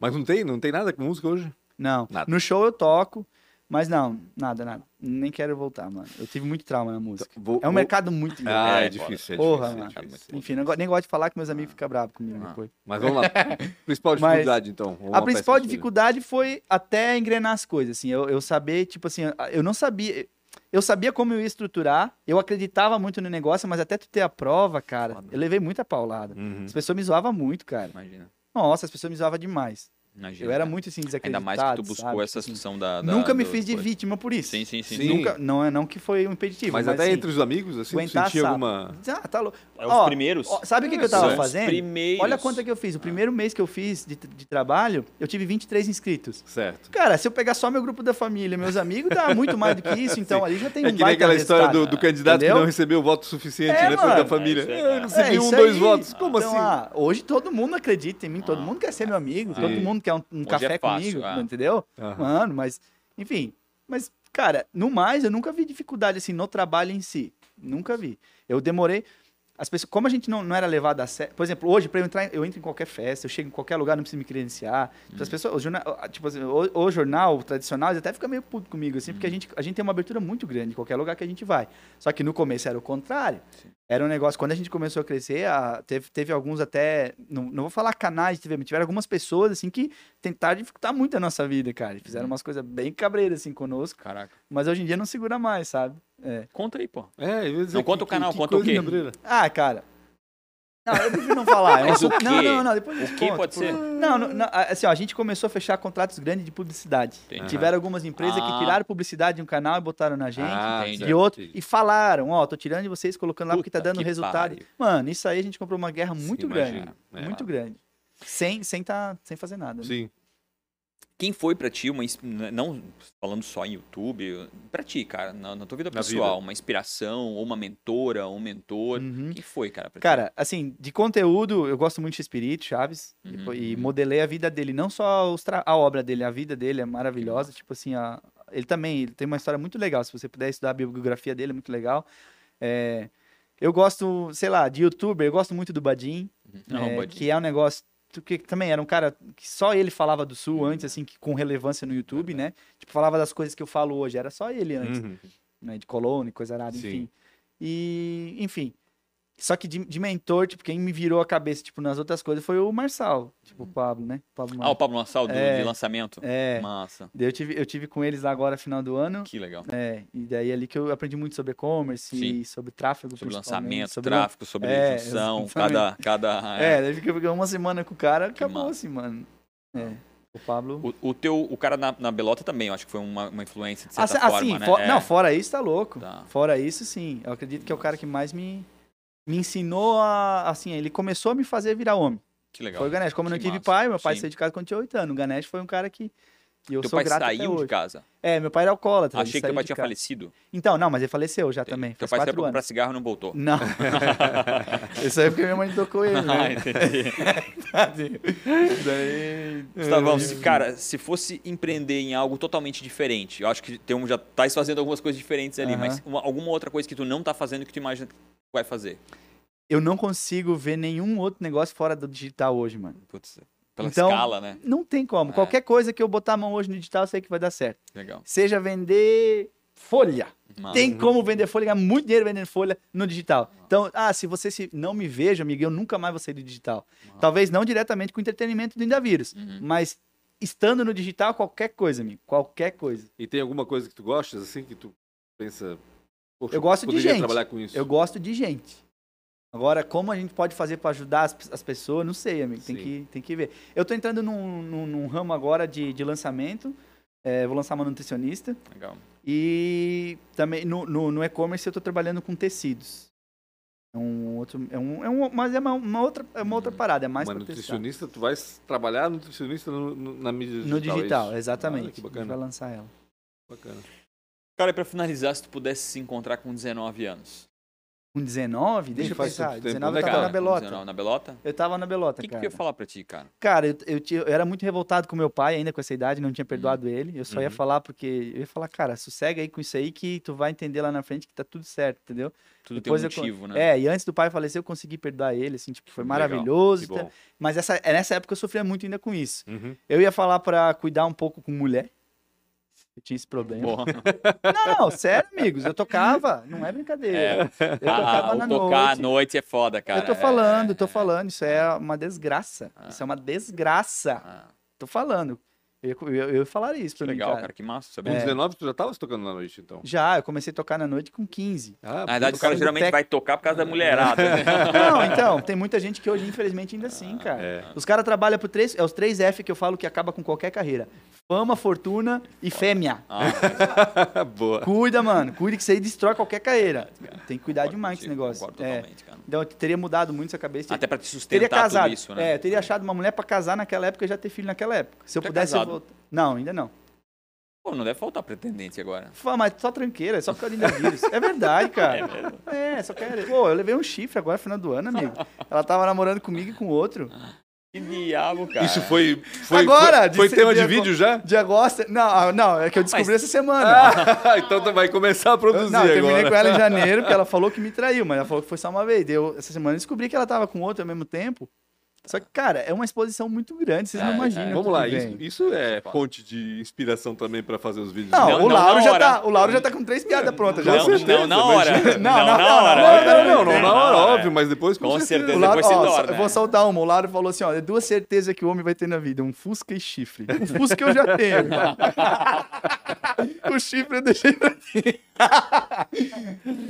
Mas não tem, não tem nada com música hoje? Não. Nada. No show eu toco, mas não, nada, nada. Nem quero voltar, mano. Eu tive muito trauma na música. Vou- É um vou- mercado muito grande. Ah, é, É, difícil, é Porra, difícil, é mano. difícil. Enfim, não nem gosto de falar que meus amigos ficam bravos comigo Ah. depois. Mas vamos lá. *laughs* Principal dificuldade, então. A principal dificuldade foi até engrenar as coisas, assim. Eu, eu saber, tipo assim, eu não sabia. Eu sabia como eu ia estruturar, eu acreditava muito no negócio, mas até tu ter a prova, cara, Foda. eu levei muita paulada. Uhum. As pessoas me zoavam muito, cara. Imagina. Nossa, as pessoas me zoavam demais. Imagina. Eu era muito assim, Ainda desacreditado. mais que tu buscou sabe? essa Tipo assim, discussão da, da- Nunca me do- fiz de vítima por isso. Sim, sim, sim. Sim. Nunca, não é não que foi um impeditivo, Mas, mas, até assim, entre os amigos, assim, tu sentia sapo. alguma... Ah, tá louco. É os Ó, primeiros. ó, sabe o que, que eu tava os fazendo? primeiros. Olha quanto é que eu fiz. O primeiro mês que eu fiz de, de trabalho, eu tive 23 inscritos. Certo. Cara, se eu pegar só meu grupo da família, meus amigos, dá muito mais do que isso. *laughs* Então ali já tem um É que nem aquela história do, do candidato entendeu? que não recebeu o voto suficiente, É, né? Foi mano. da família. É recebi É um, dois votos. Como Então, assim? ah, hoje todo mundo acredita em mim, todo Ah. mundo quer ser meu amigo, Sim. todo mundo quer um, um Hoje café é fácil, comigo, ah. entendeu? Aham. Mano, mas, enfim. Mas, cara, no mais, eu nunca vi dificuldade assim no trabalho em si. Nunca vi. Eu demorei. As pessoas, como a gente não, não era levado a sério. Por exemplo, hoje, para eu entrar, eu entro em qualquer festa, eu chego em qualquer lugar, não preciso me credenciar. Tipo, As pessoas, o jornal, tipo assim, o, o jornal tradicional, eles até ficam meio puto comigo, assim, porque a gente, a gente tem uma abertura muito grande em qualquer lugar que a gente vai. Só que no começo era o contrário. Era um negócio, quando a gente começou a crescer, a- teve, teve alguns até, não, não vou falar canais de TV, mas tiveram algumas pessoas, assim, que tentaram dificultar muito a nossa vida, cara. Fizeram umas coisas bem cabreiras, assim, conosco. Caraca. Mas hoje em dia não segura mais, sabe? É. Conta aí, pô. É, eu ia dizer Não conta que- o canal, que conta o quê? Ah, cara. Não, eu prefiro não falar. É um Mas o quê? Não, não, não, depois eu O que conto, pode por- ser? Não, não, não, assim, ó, a gente começou a fechar contratos grandes de publicidade. Entendi. Tiveram algumas empresas Ah. que tiraram publicidade de um canal e botaram na gente. Ah, entendi. de outro, e falaram, ó, tô tirando de vocês, colocando lá porque tá Puta dando resultado. pariu. Mano, isso aí a gente comprou uma guerra muito grande. imagino. É. Muito grande. Sem, sem, tá, sem fazer nada. né? Quem foi pra ti uma não falando só em YouTube, pra ti, cara, na, na tua vida Na pessoal, vida. uma inspiração, ou uma mentora, ou um mentor. Uhum. Quem foi, cara? Pra ti? Cara, assim, de conteúdo, eu gosto muito de Espírito, Chaves, e- Uhum, e, uhum. modelei a vida dele, não só a obra dele, a vida dele é maravilhosa, tipo assim, a- ele também, ele tem uma história muito legal, se você puder estudar a biografia dele, é muito legal. É, eu gosto, sei lá, de youtuber, eu gosto muito do Badim, Não, é, Buddy. que é um negócio que também era um cara que só ele falava do Sul antes, assim, que, com relevância no YouTube, né? Tipo, falava das coisas que eu falo hoje, era só ele antes Uhum. né, de colônia, coisa arada, Sim. enfim. E, enfim. Só que de, de mentor, tipo, quem me virou a cabeça, tipo, nas outras coisas foi o Marçal, tipo, o Pablo, né? Pablo Ah, o Marçal. Pablo Nassau, do, É. de lançamento. É. Massa. Eu tive, eu tive com eles lá agora, final do ano. Que legal. É, e daí ali que eu aprendi muito sobre e-commerce e sobre tráfego, Sobre lançamento, sobre- tráfego, sobre É, edição, cada. cada É, daí fiquei fiquei uma semana com o cara, acabou massa. assim, mano. É. O Pablo. O, o teu, o cara na, na Belota também, eu acho que foi uma, uma influência de certa Assim, forma, assim, né? for- É. não, fora isso, tá louco. Tá. Fora isso, sim. Eu acredito que é o cara que mais me, me ensinou a. Assim, ele começou a me fazer virar homem. Que legal. Foi o Ganesh. Como eu não tive massa. pai, meu pai Sim. saiu de casa quando tinha 8 anos. O Ganesh foi um cara que. E eu Teu sou pai grato saiu de casa. É, meu pai era alcoólatra. Achei que teu pai tinha casa. falecido. Então, não, mas ele faleceu já também. Teu pai saiu pra comprar cigarro e não voltou. Não. *laughs* Isso aí é porque minha mãe tocou ele, *laughs* Ah, né? entendi. *laughs* Daí. Gustavão, se, cara, se fosse empreender em algo totalmente diferente, eu acho que tem um, já tá fazendo algumas coisas diferentes ali, Aham. mas uma- alguma outra coisa que tu não tá fazendo que tu imagina que vai fazer? Eu não consigo ver nenhum outro negócio fora do digital hoje, mano. Putz, pela Então- escala, né? Não tem como. É. Qualquer coisa que eu botar a mão hoje no digital, eu sei que vai dar certo. Legal. Seja vender folha. Massa. Tem como vender folha, ganhar muito dinheiro vendendo folha no digital. Então, ah, se você se não me veja, amigo, eu nunca mais vou sair do digital. Talvez não diretamente com o entretenimento do Indavírus, Uhum. mas estando no digital, qualquer coisa, amigo. Qualquer coisa. E tem alguma coisa que tu gostas, assim, que tu pensa... Poxa, Eu gosto de gente. trabalhar com isso. Eu gosto de gente. Agora, como a gente pode fazer para ajudar as, as pessoas, não sei, amigo. Tem Sim. que, tem que ver. Eu tô entrando num, num, num ramo agora de, de lançamento. É, vou lançar uma nutricionista. Legal. E também no, no, no e-commerce eu tô trabalhando com tecidos. É um outro. É um, é um, mas é uma, uma outra, é uma outra parada, é mais Uma pra testar. nutricionista, tu vais trabalhar nutricionista no- no- na mídia digital. No é digital, isso? exatamente. Olha que a gente bacana. vai lançar ela. bacana. Cara, e pra finalizar, se tu pudesse se encontrar com 19 anos. Com 19, deixa eu pensar. tanto tempo, 19 né, eu tava cara? na Com Belota. 19 na Belota? Eu tava na Belota, O que, que tu cara. ia falar pra ti, cara? Cara, eu, eu, eu era muito revoltado com meu pai ainda com essa idade, não tinha perdoado ele. Eu só ia Uhum. falar porque. Eu ia falar, cara, sossega aí com isso aí que tu vai entender lá na frente que tá tudo certo, entendeu? Tudo Depois tem eu um motivo, né? É, e antes do pai falecer, eu consegui perdoar ele, assim, tipo, foi Legal, maravilhoso. Que tá? Mas essa, é, nessa época eu sofria muito ainda com isso. Uhum. Eu ia falar pra cuidar um pouco com mulher. Eu tinha esse problema. Porra. Não, sério, amigos, eu tocava, não é brincadeira. Eu tocava Ah, na tocar à noite. noite é foda, cara. eu tô É, falando, é, tô falando, isso é uma desgraça. Ah. Isso é uma desgraça. Ah, Tô falando. Eu, eu, eu falaria isso que pra mim, legal, cara. cara. Que massa Com. É. 19 tu já estavas tocando na noite, então? Já, eu comecei a tocar na noite com 15. Ah, Na verdade, o cara geralmente tec- vai tocar por causa da mulherada. né? *laughs* Não, então, tem muita gente que hoje, infelizmente, ainda assim, cara. é. Os caras trabalham por três. É os três F que eu falo que acaba com qualquer carreira: fama, fortuna e fêmea. Ah, *laughs* Boa. Cuida, mano. Cuida que isso aí destrói qualquer carreira. Tem que cuidar concordo demais com esse negócio. É. cara. Então eu teria mudado muito essa cabeça. Até pra te teria sustentar casado. tudo isso, né? É, eu teria achado uma mulher pra casar naquela época e já ter filho naquela época. Se eu é pudesse. casado? Eu voltar... Não, ainda não. Pô, não deve faltar pretendente agora. Fala, mas só tranqueira, é só por causa de vírus. É verdade, cara. *laughs* É? É, só quero. Pô, eu levei um chifre agora no final do ano, amigo. Ela tava namorando comigo e com outro. Que diabo, cara. Isso foi, foi, Agora, foi, de foi tema de dia- vídeo já? De agosto. Não, ah, não, é que eu descobri Mas- essa semana. Ah, *laughs* então tu vai começar a produzir Não, eu terminei agora. com ela em janeiro, *laughs* porque ela falou que me traiu, mas ela falou que foi só uma vez. Deu, essa semana eu descobri que ela tava com outro ao mesmo tempo. Só que, cara, é uma exposição muito grande, vocês não É, imaginam. é. Vamos lá, isso, isso é fonte de inspiração também pra fazer os vídeos. Não, Não, o não Lauro já tá, o Lauro já tá com três piadas prontas já. Não, certeza, não na hora. Não, Não, na não, hora. Não, não, não, não, Não, na hora, é. óbvio, mas depois com, Com certeza. certeza. Lauro, depois ó, só- eu vou né? soltar uma. O Lauro falou assim: ó, é duas certezas que o homem vai ter na vida: um Fusca e chifre. O Fusca eu já tenho. o chifre eu deixei pra ti.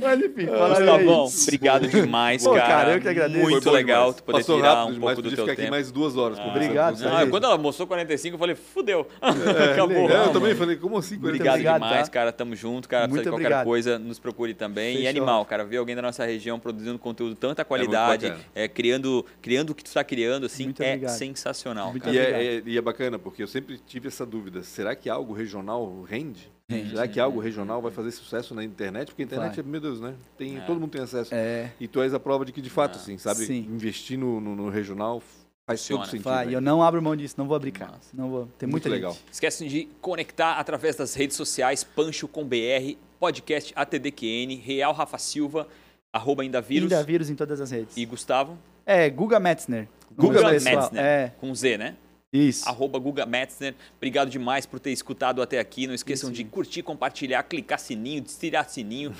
Mas enfim, fala Tá bom, obrigado demais, Pô, cara. cara, eu que agradeço. Muito legal tu poder tirar um pouco do podia teu ficar aqui tempo. mais duas horas. Ah, obrigado, você. Não, Sabe? quando ela mostrou 45, eu falei, fudeu. *laughs* Acabou. É, eu Não, também mano. falei, como assim? Obrigado, obrigado, demais, tá? cara. Tamo junto, cara. Muito de qualquer obrigado. coisa, nos procure também. E Fechou. animal, cara. Ver alguém da nossa região produzindo conteúdo de tanta qualidade, bacana. é, criando, criando o que tu tá criando, assim, Muito é obrigado. sensacional. E é, é- e é bacana, porque eu sempre tive essa dúvida. Será que algo regional rende? Rende. Será que algo regional vai fazer sucesso na internet? Porque a internet, Vai. é, meu Deus, né? Tem, É. Todo mundo tem acesso. É, E tu és a prova de que, de fato, Ah, assim, sabe? sim. Investir no, no- no regional faz Funciona. todo sentido. vai. né? Eu não abro mão disso, não vou abrir, cara. Não vou. Tem Muito muita legal. gente. Esquece de conectar através das redes sociais, Pancho com BR, podcast ATDQN, Real Rafa Silva, arroba ainda vírus. Ainda vírus em todas as redes. E Gustavo, É, Guga Metzner. Guga. Metzner. É, com Z, né? Isso. Arroba Guga Metzner. Obrigado demais por ter escutado até aqui. Não esqueçam Isso. de curtir, compartilhar, clicar sininho, estirar sininho.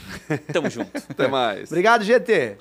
Tamo junto. *laughs* Até mais. Obrigado, GT.